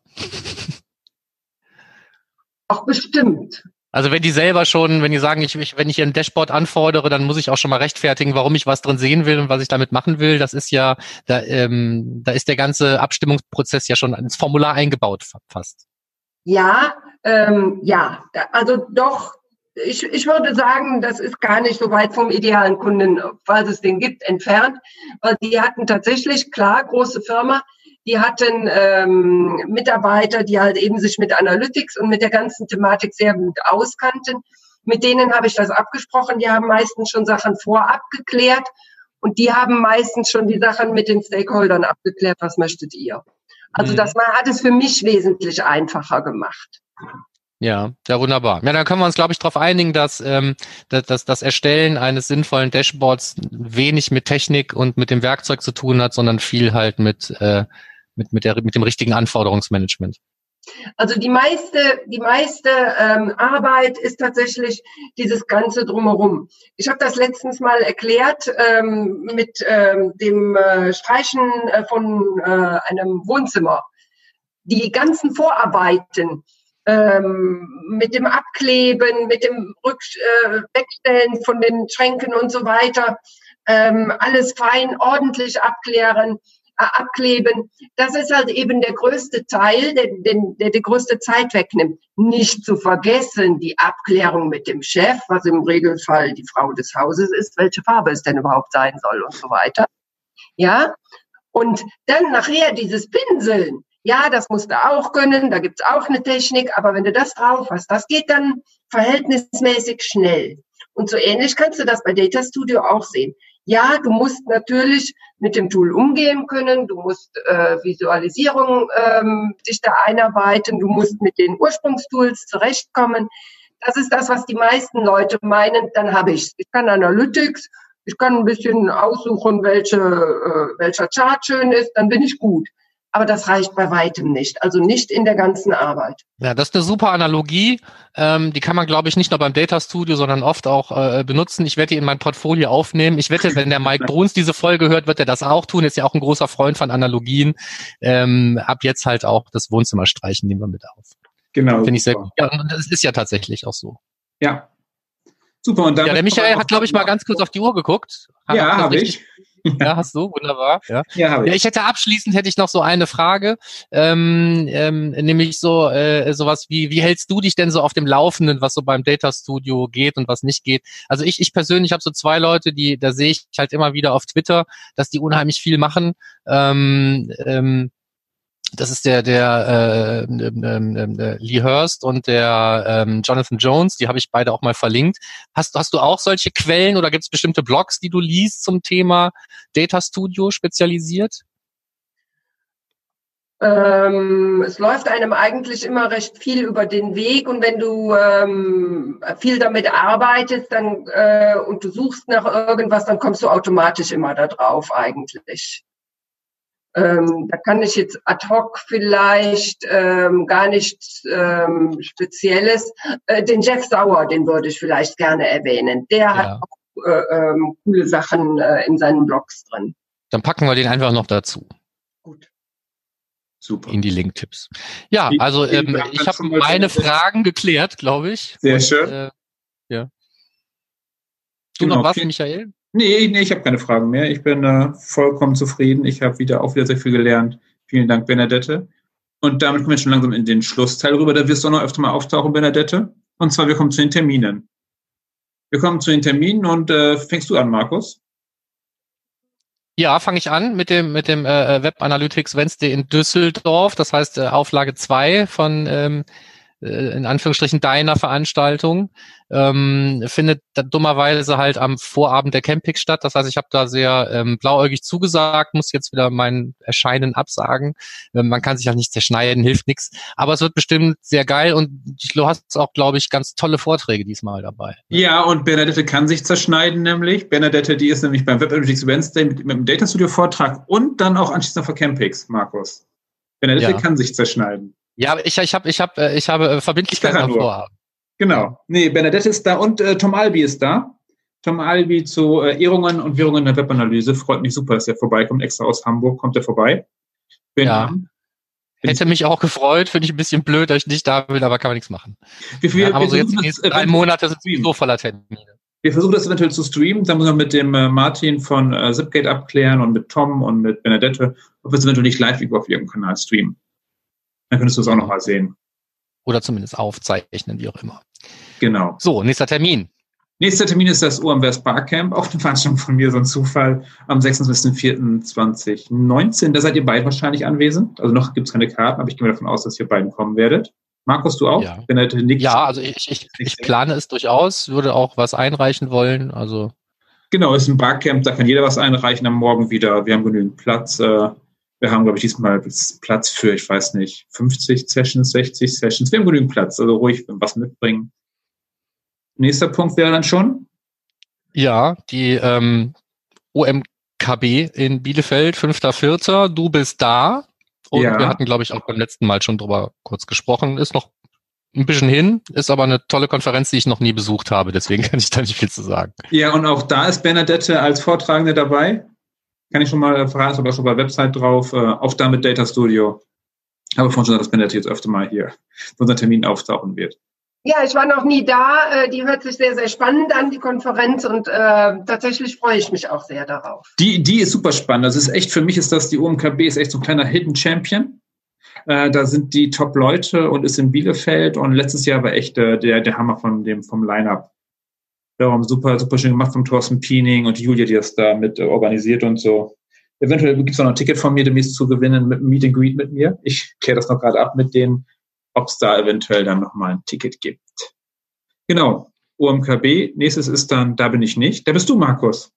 Auch bestimmt. Also wenn die selber schon, wenn die sagen, ich, ich, wenn ich ein Dashboard anfordere, dann muss ich auch schon mal rechtfertigen, warum ich was drin sehen will und was ich damit machen will. Das ist ja, da, ähm, da ist der ganze Abstimmungsprozess ja schon ins Formular eingebaut fast. Ja, ähm, ja, also doch. Ich, ich würde sagen, das ist gar nicht so weit vom idealen Kunden, falls es den gibt, entfernt, weil die hatten tatsächlich, klar, große Firma, die hatten ähm, Mitarbeiter, die halt eben sich mit Analytics und mit der ganzen Thematik sehr gut auskannten. Mit denen habe ich das abgesprochen. Die haben meistens schon Sachen vorab geklärt und die haben meistens schon die Sachen mit den Stakeholdern abgeklärt. Was möchtet ihr? Also mhm. das hat es für mich wesentlich einfacher gemacht. Ja, ja, wunderbar. Ja, dann können wir uns, glaube ich, darauf einigen, dass, ähm, dass, dass das Erstellen eines sinnvollen Dashboards wenig mit Technik und mit dem Werkzeug zu tun hat, sondern viel halt mit äh, mit, mit, der, mit dem richtigen Anforderungsmanagement? Also die meiste, die meiste ähm, Arbeit ist tatsächlich dieses ganze drumherum. Ich habe das letztens mal erklärt ähm, mit ähm, dem äh, Streichen äh, von äh, einem Wohnzimmer. Die ganzen Vorarbeiten ähm, mit dem Abkleben, mit dem Rück äh, Wegstellen von den Schränken und so weiter, ähm, alles fein, ordentlich abklären abkleben. Das ist halt eben der größte Teil, der, der, der die größte Zeit wegnimmt. Nicht zu vergessen die Abklärung mit dem Chef, was im Regelfall die Frau des Hauses ist, welche Farbe es denn überhaupt sein soll und so weiter. Ja, und dann nachher dieses Pinseln. Ja, das musst du auch können, da gibt's auch eine Technik, aber wenn du das drauf hast, das geht dann verhältnismäßig schnell. Und so ähnlich kannst du das bei Data Studio auch sehen. Ja, du musst natürlich mit dem Tool umgehen können, du musst äh, Visualisierung ähm, dich da einarbeiten, du musst mit den Ursprungstools zurechtkommen. Das ist das, was die meisten Leute meinen, dann habe ich Ich kann Analytics, ich kann ein bisschen aussuchen, welche, äh, welcher Chart schön ist, dann bin ich gut aber das reicht bei weitem nicht. Also nicht in der ganzen Arbeit. Ja, das ist eine super Analogie. Ähm, die kann man, glaube ich, nicht nur beim Data Studio, sondern oft auch äh, benutzen. Ich werde die in mein Portfolio aufnehmen. Ich wette, wenn der Mike Bruns diese Folge hört, wird er das auch tun. Ist ja auch ein großer Freund von Analogien. Ähm, ab jetzt halt auch das Wohnzimmer streichen, nehmen wir mit auf. Genau. Finde ich sehr gut. Ja, und das ist ja tatsächlich auch so. Ja. Super. Und ja, der Michael hat, glaube ich, mal ganz kurz auf die Uhr geguckt. Hat ja, habe ich. Ja, hast du, wunderbar. Ja, ja, ja ich hätte abschließend hätte ich noch so eine Frage, ähm, ähm, nämlich so äh, sowas wie, wie hältst du dich denn so auf dem Laufenden, was so beim Data Studio geht und was nicht geht? Also ich, ich persönlich habe so zwei Leute, die, da sehe ich halt immer wieder auf Twitter, dass die unheimlich viel machen. Ähm, ähm, das ist der der äh, ähm, äh, Lee Hurst und der ähm, Jonathan Jones, die habe ich beide auch mal verlinkt. Hast, hast du auch solche Quellen oder gibt es bestimmte Blogs, die du liest zum Thema Data Studio spezialisiert? Ähm, es läuft einem eigentlich immer recht viel über den Weg und wenn du ähm, viel damit arbeitest dann, äh, und du suchst nach irgendwas, dann kommst du automatisch immer da drauf eigentlich. Ähm, da kann ich jetzt ad hoc vielleicht ähm, gar nichts ähm, Spezielles. Äh, den Jeff Sauer, den würde ich vielleicht gerne erwähnen. Der ja. hat auch äh, ähm, coole Sachen äh, in seinen Blogs drin. Dann packen wir den einfach noch dazu. Gut. Super. In die Link-Tipps. Ja, also ähm, ich habe meine Fragen geklärt, glaube ich. Sehr schön. Äh, ja. Du genau. noch was, Michael? Nee, nee, ich habe keine Fragen mehr. Ich bin äh, vollkommen zufrieden. Ich habe wieder auch wieder sehr viel gelernt. Vielen Dank, Bernadette. Und damit kommen wir schon langsam in den Schlussteil rüber. Da wirst du auch noch öfter mal auftauchen, Bernadette. Und zwar, wir kommen zu den Terminen. Wir kommen zu den Terminen und äh, fängst du an, Markus? Ja, fange ich an mit dem mit dem äh, Web Analytics Wednesday in Düsseldorf. Das heißt äh, Auflage zwei von ähm, äh, in Anführungsstrichen deiner Veranstaltung, ähm, findet dummerweise halt am Vorabend der Campix statt. Das heißt, ich habe da sehr ähm, blauäugig zugesagt, muss jetzt wieder mein Erscheinen absagen. Ähm, man kann sich halt nicht zerschneiden, hilft nichts. Aber es wird bestimmt sehr geil und du hast auch, glaube ich, ganz tolle Vorträge diesmal dabei. Ja, und Bernadette kann sich zerschneiden nämlich. Bernadette, die ist nämlich beim Web Analytics Wednesday mit, mit dem Data Studio Vortrag und dann auch anschließend auf der Campix, Markus. Bernadette ja. kann sich zerschneiden. Ja, aber ich, ich habe ich hab, äh, ich habe äh, Verbindlichkeiten am Vorhaben. Genau. Nee, Bernadette ist da und äh, Tom Albi ist da. Tom Albi zu äh, Ehrungen und Währungen der Webanalyse. Freut mich super, dass er vorbeikommt. Extra aus Hamburg kommt er vorbei. Bin ja. Hätte mich auch gefreut, finde ich ein bisschen blöd, dass ich nicht da bin, aber kann man nichts machen. Wir, wir, ja, aber so jetzt die nächsten drei Monate sind so voller Termine. Wir versuchen das eventuell zu streamen. Dann müssen wir mit dem äh, Martin von äh, Zipgate abklären und mit Tom und mit Bernadette, ob wir es eventuell nicht live auf ihrem Kanal streamen. Dann könntest du es auch nochmal sehen. Oder zumindest aufzeichnen, wie auch immer. Genau. So, nächster Termin. Nächster Termin ist das UMWS Barcamp, auch eine Veranstaltung von mir, so ein Zufall, am 26.04.2019. Da seid ihr beide wahrscheinlich anwesend. Also noch gibt es keine Karten, aber ich gehe davon aus, dass ihr beiden kommen werdet. Markus, du auch? Ja, ja also ich, ich, ich plane es durchaus, würde auch was einreichen wollen. Also Genau, es ist ein Barcamp, da kann jeder was einreichen am Morgen wieder. Wir haben genügend Platz. Äh, wir haben, glaube ich, diesmal Platz für, ich weiß nicht, 50 Sessions, 60 Sessions. Wir haben genügend Platz, also ruhig was mitbringen. Nächster Punkt wäre dann schon? Ja, die ähm, OMKB in Bielefeld, 5.4. Du bist da. Und ja. wir hatten, glaube ich, auch beim letzten Mal schon drüber kurz gesprochen. Ist noch ein bisschen hin, ist aber eine tolle Konferenz, die ich noch nie besucht habe. Deswegen <laughs> kann ich da nicht viel zu sagen. Ja, und auch da ist Bernadette als Vortragende dabei kann ich schon mal verraten, aber schon bei Website drauf, äh, auf damit Data Studio. Habe vorhin schon dass Bennett jetzt öfter mal hier für unseren Termin auftauchen wird. Ja, ich war noch nie da. Äh, die hört sich sehr, sehr spannend an, die Konferenz, und äh, tatsächlich freue ich mich auch sehr darauf. Die, die ist super spannend. Das ist echt, für mich ist das, die OMKB ist echt so ein kleiner Hidden Champion. Äh, da sind die Top-Leute und ist in Bielefeld und letztes Jahr war echt äh, der, der Hammer von dem, vom Line-Up. Darum super, super schön gemacht vom Thorsten Piening und Julia, die das da mit äh, organisiert und so. Eventuell gibt es noch ein Ticket von mir demnächst zu gewinnen mit Meet and Greet mit mir. Ich kläre das noch gerade ab mit denen, ob es da eventuell dann nochmal ein Ticket gibt. Genau. OMKB. Nächstes ist dann, da bin ich nicht. Da bist du, Markus.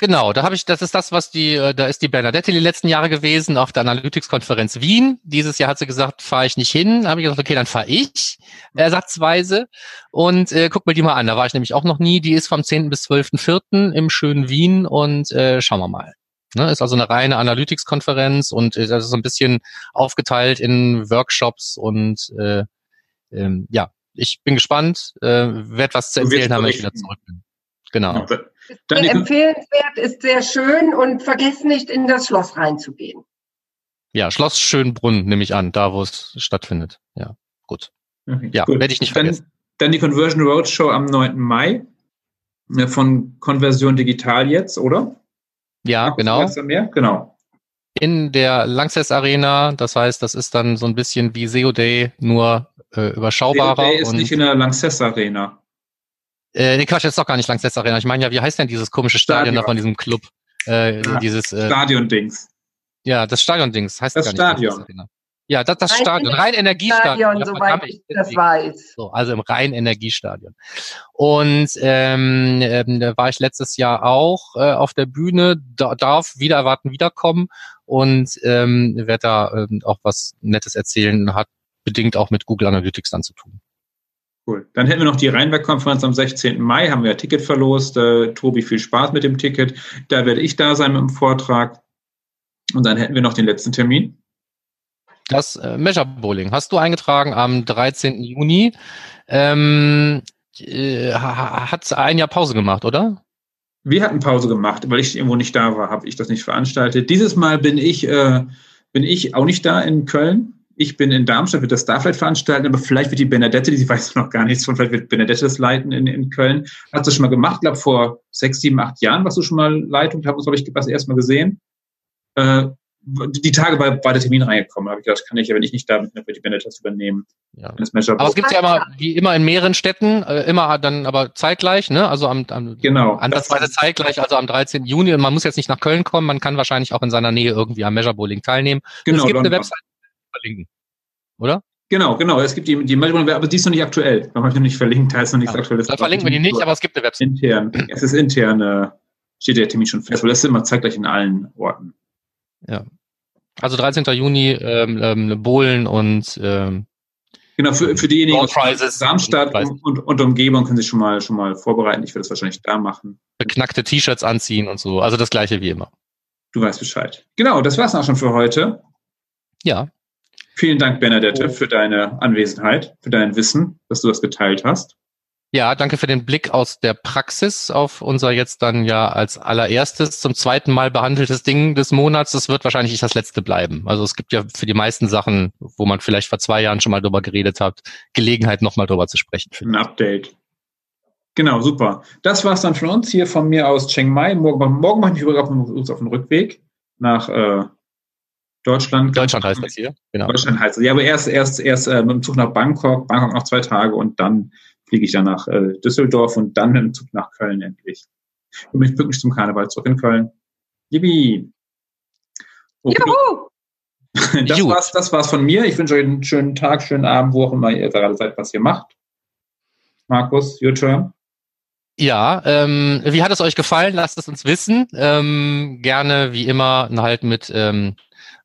Genau, da habe ich, das ist das, was die, äh, da ist die Bernadette die letzten Jahre gewesen auf der Analytics-Konferenz Wien. Dieses Jahr hat sie gesagt, fahre ich nicht hin. Da habe ich gesagt, okay, dann fahre ich ersatzweise und äh, guck mir die mal an. Da war ich nämlich auch noch nie. Die ist vom 10. bis 12.04. im schönen Wien und äh, schauen wir mal. Ne, ist also eine reine Analytics-Konferenz und äh, das ist so ein bisschen aufgeteilt in Workshops und äh, ähm, ja, ich bin gespannt, äh, werde was zu erzählen haben, wenn ich wieder zurück bin. Genau. Sehr empfehlenswert, ist sehr schön und vergesst nicht, in das Schloss reinzugehen. Ja, Schloss Schönbrunn nehme ich an, da wo es stattfindet. Ja, gut. Okay, ja, werde ich nicht dann, vergessen. Dann die Conversion Roadshow am 9. Mai von Konversion Digital jetzt, oder? Ja, genau. Mehr? Genau. In der Lanxess Arena, das heißt, das ist dann so ein bisschen wie SEO Day, nur äh, überschaubarer. SEO Day ist nicht in der Lanxess Arena. Äh, nee, Quatsch, jetzt doch gar nicht Lanxess Arena. Ich meine ja, wie heißt denn dieses komische Stadion, Stadion. da von diesem Club? Äh, ja, dieses äh, Stadion-Dings. Ja, das Stadion-Dings heißt das gar nicht Stadion. Ja, das, das Stadion, rein Energiestadion. Soweit ich das weiß. So, also im rein Energiestadion. Und ähm, ähm, da war ich letztes Jahr auch äh, auf der Bühne, da, darf wieder erwarten wiederkommen und ähm, werde da ähm, auch was Nettes erzählen, hat bedingt auch mit Google Analytics dann zu tun. Cool. Dann hätten wir noch die Rheinberg-Konferenz am 16. Mai, haben wir ein Ticket verlost. Äh, Tobi, viel Spaß mit dem Ticket. Da werde ich da sein mit dem Vortrag. Und dann hätten wir noch den letzten Termin. Das äh, Measure Bowling hast du eingetragen am 13. Juni. Ähm, äh, hat ein Jahr Pause gemacht, oder? Wir hatten Pause gemacht, weil ich irgendwo nicht da war, habe ich das nicht veranstaltet. Dieses Mal bin ich, äh, bin ich auch nicht da in Köln. Ich bin in Darmstadt, wird das da vielleicht veranstalten, aber vielleicht wird die Benedette, die weiß noch gar nichts von, vielleicht wird Benedette das leiten in, in Köln. Hat sie schon mal gemacht, glaube vor sechs, sieben, acht Jahren warst du schon mal Leitung, haben uns, glaube ich, das erste Mal gesehen. Äh, die Tage war, war der Termin reingekommen, habe ich gedacht, kann ich ja, wenn ich nicht da bin, für die Benedettas übernehmen. Ja. Aber es gibt ja immer, wie immer in mehreren Städten, äh, immer dann aber zeitgleich, ne? Also am, am genau. andersweise zeitgleich, also am 13. Juni. Und man muss jetzt nicht nach Köln kommen, man kann wahrscheinlich auch in seiner Nähe irgendwie am Measure Bowling teilnehmen. Genau. Es gibt eine Website verlinken, oder? Genau, genau. Es gibt die, die Measure aber die ist noch nicht aktuell. Da habe ich noch nicht verlinkt, da ist noch nichts ja. aktuelles. Da verlinken wir die nicht, aber es gibt eine Website. Intern. Es ist intern, äh, steht der Termin schon fest, weil das ist immer zeitgleich in allen Orten. Ja. Also 13. Juni ähm, ähm, Bohlen und ähm, Genau, für, für diejenigen aus Darmstadt und, und, und, Umgebung können sich schon mal schon mal vorbereiten. Ich werde das wahrscheinlich da machen. Beknackte T-Shirts anziehen und so. Also das gleiche wie immer. Du weißt Bescheid. Genau, das war's auch schon für heute. Ja. Vielen Dank, Bernadette, oh. für deine Anwesenheit, für dein Wissen, dass du das geteilt hast. Ja, danke für den Blick aus der Praxis auf unser jetzt dann ja als allererstes zum zweiten Mal behandeltes Ding des Monats. Das wird wahrscheinlich nicht das letzte bleiben. Also es gibt ja für die meisten Sachen, wo man vielleicht vor zwei Jahren schon mal drüber geredet hat, Gelegenheit nochmal drüber zu sprechen. Ein Update. Genau, super. Das war's dann von uns hier von mir aus Chiang Mai. Morgen, morgen mache ich mich übrigens auf den Rückweg nach äh, Deutschland. Deutschland heißt das hier, genau. Deutschland heißt es. Ja, aber erst, erst, erst äh, mit dem Zug nach Bangkok, Bangkok noch zwei Tage und dann fliege ich dann nach äh, Düsseldorf und dann mit dem Zug nach Köln endlich. Und mich pünktlich zum Karneval zurück in Köln. Yippie! Okay. Juhu! <laughs> Das war's, das war's von mir. Ich wünsche euch einen schönen Tag, schönen Abend, wo auch immer ihr gerade seid, was ihr macht. Markus, your turn. Ja, ähm, wie hat es euch gefallen? Lasst es uns wissen. Ähm, gerne, wie immer, halt mit ähm,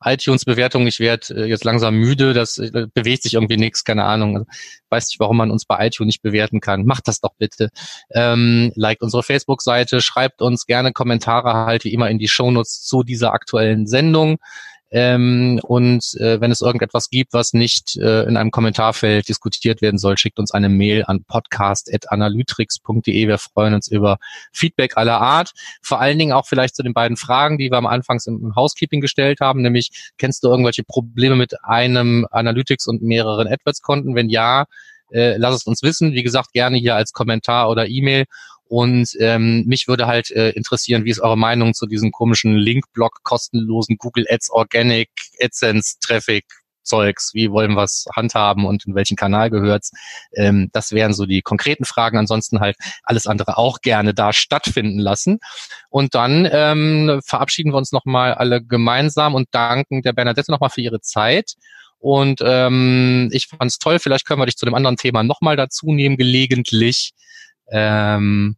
iTunes-Bewertung, ich werde äh, jetzt langsam müde, das äh, bewegt sich irgendwie nichts, keine Ahnung. Also, weiß nicht, warum man uns bei iTunes nicht bewerten kann. Macht das doch bitte. Ähm, liked unsere Facebook-Seite, schreibt uns gerne Kommentare halt wie immer in die Shownotes zu dieser aktuellen Sendung. Ähm, und äh, wenn es irgendetwas gibt, was nicht äh, in einem Kommentarfeld diskutiert werden soll, schickt uns eine Mail an podcast.analytrix.de. Wir freuen uns über Feedback aller Art. Vor allen Dingen auch vielleicht zu den beiden Fragen, die wir am Anfang im Housekeeping gestellt haben, nämlich kennst du irgendwelche Probleme mit einem Analytics und mehreren AdWords-Konten? Wenn ja, äh, lass es uns wissen. Wie gesagt, gerne hier als Kommentar oder E-Mail. Und ähm, mich würde halt äh, interessieren, wie ist eure Meinung zu diesem komischen Link-Block, kostenlosen Google Ads Organic AdSense Traffic Zeugs, wie wollen wir es handhaben und in welchen Kanal gehört's? Ähm, das wären so die konkreten Fragen. Ansonsten halt alles andere auch gerne da stattfinden lassen. Und dann ähm, verabschieden wir uns nochmal alle gemeinsam und danken der Bernadette nochmal für ihre Zeit. Und ähm, ich fand es toll, vielleicht können wir dich zu dem anderen Thema nochmal dazu nehmen, gelegentlich. Ähm,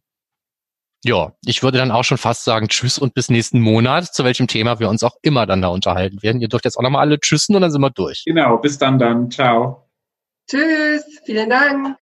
ja, ich würde dann auch schon fast sagen, tschüss und bis nächsten Monat, zu welchem Thema wir uns auch immer dann da unterhalten werden. Ihr dürft jetzt auch nochmal alle tschüssen und dann sind wir durch. Genau, bis dann dann. Ciao. Tschüss, vielen Dank.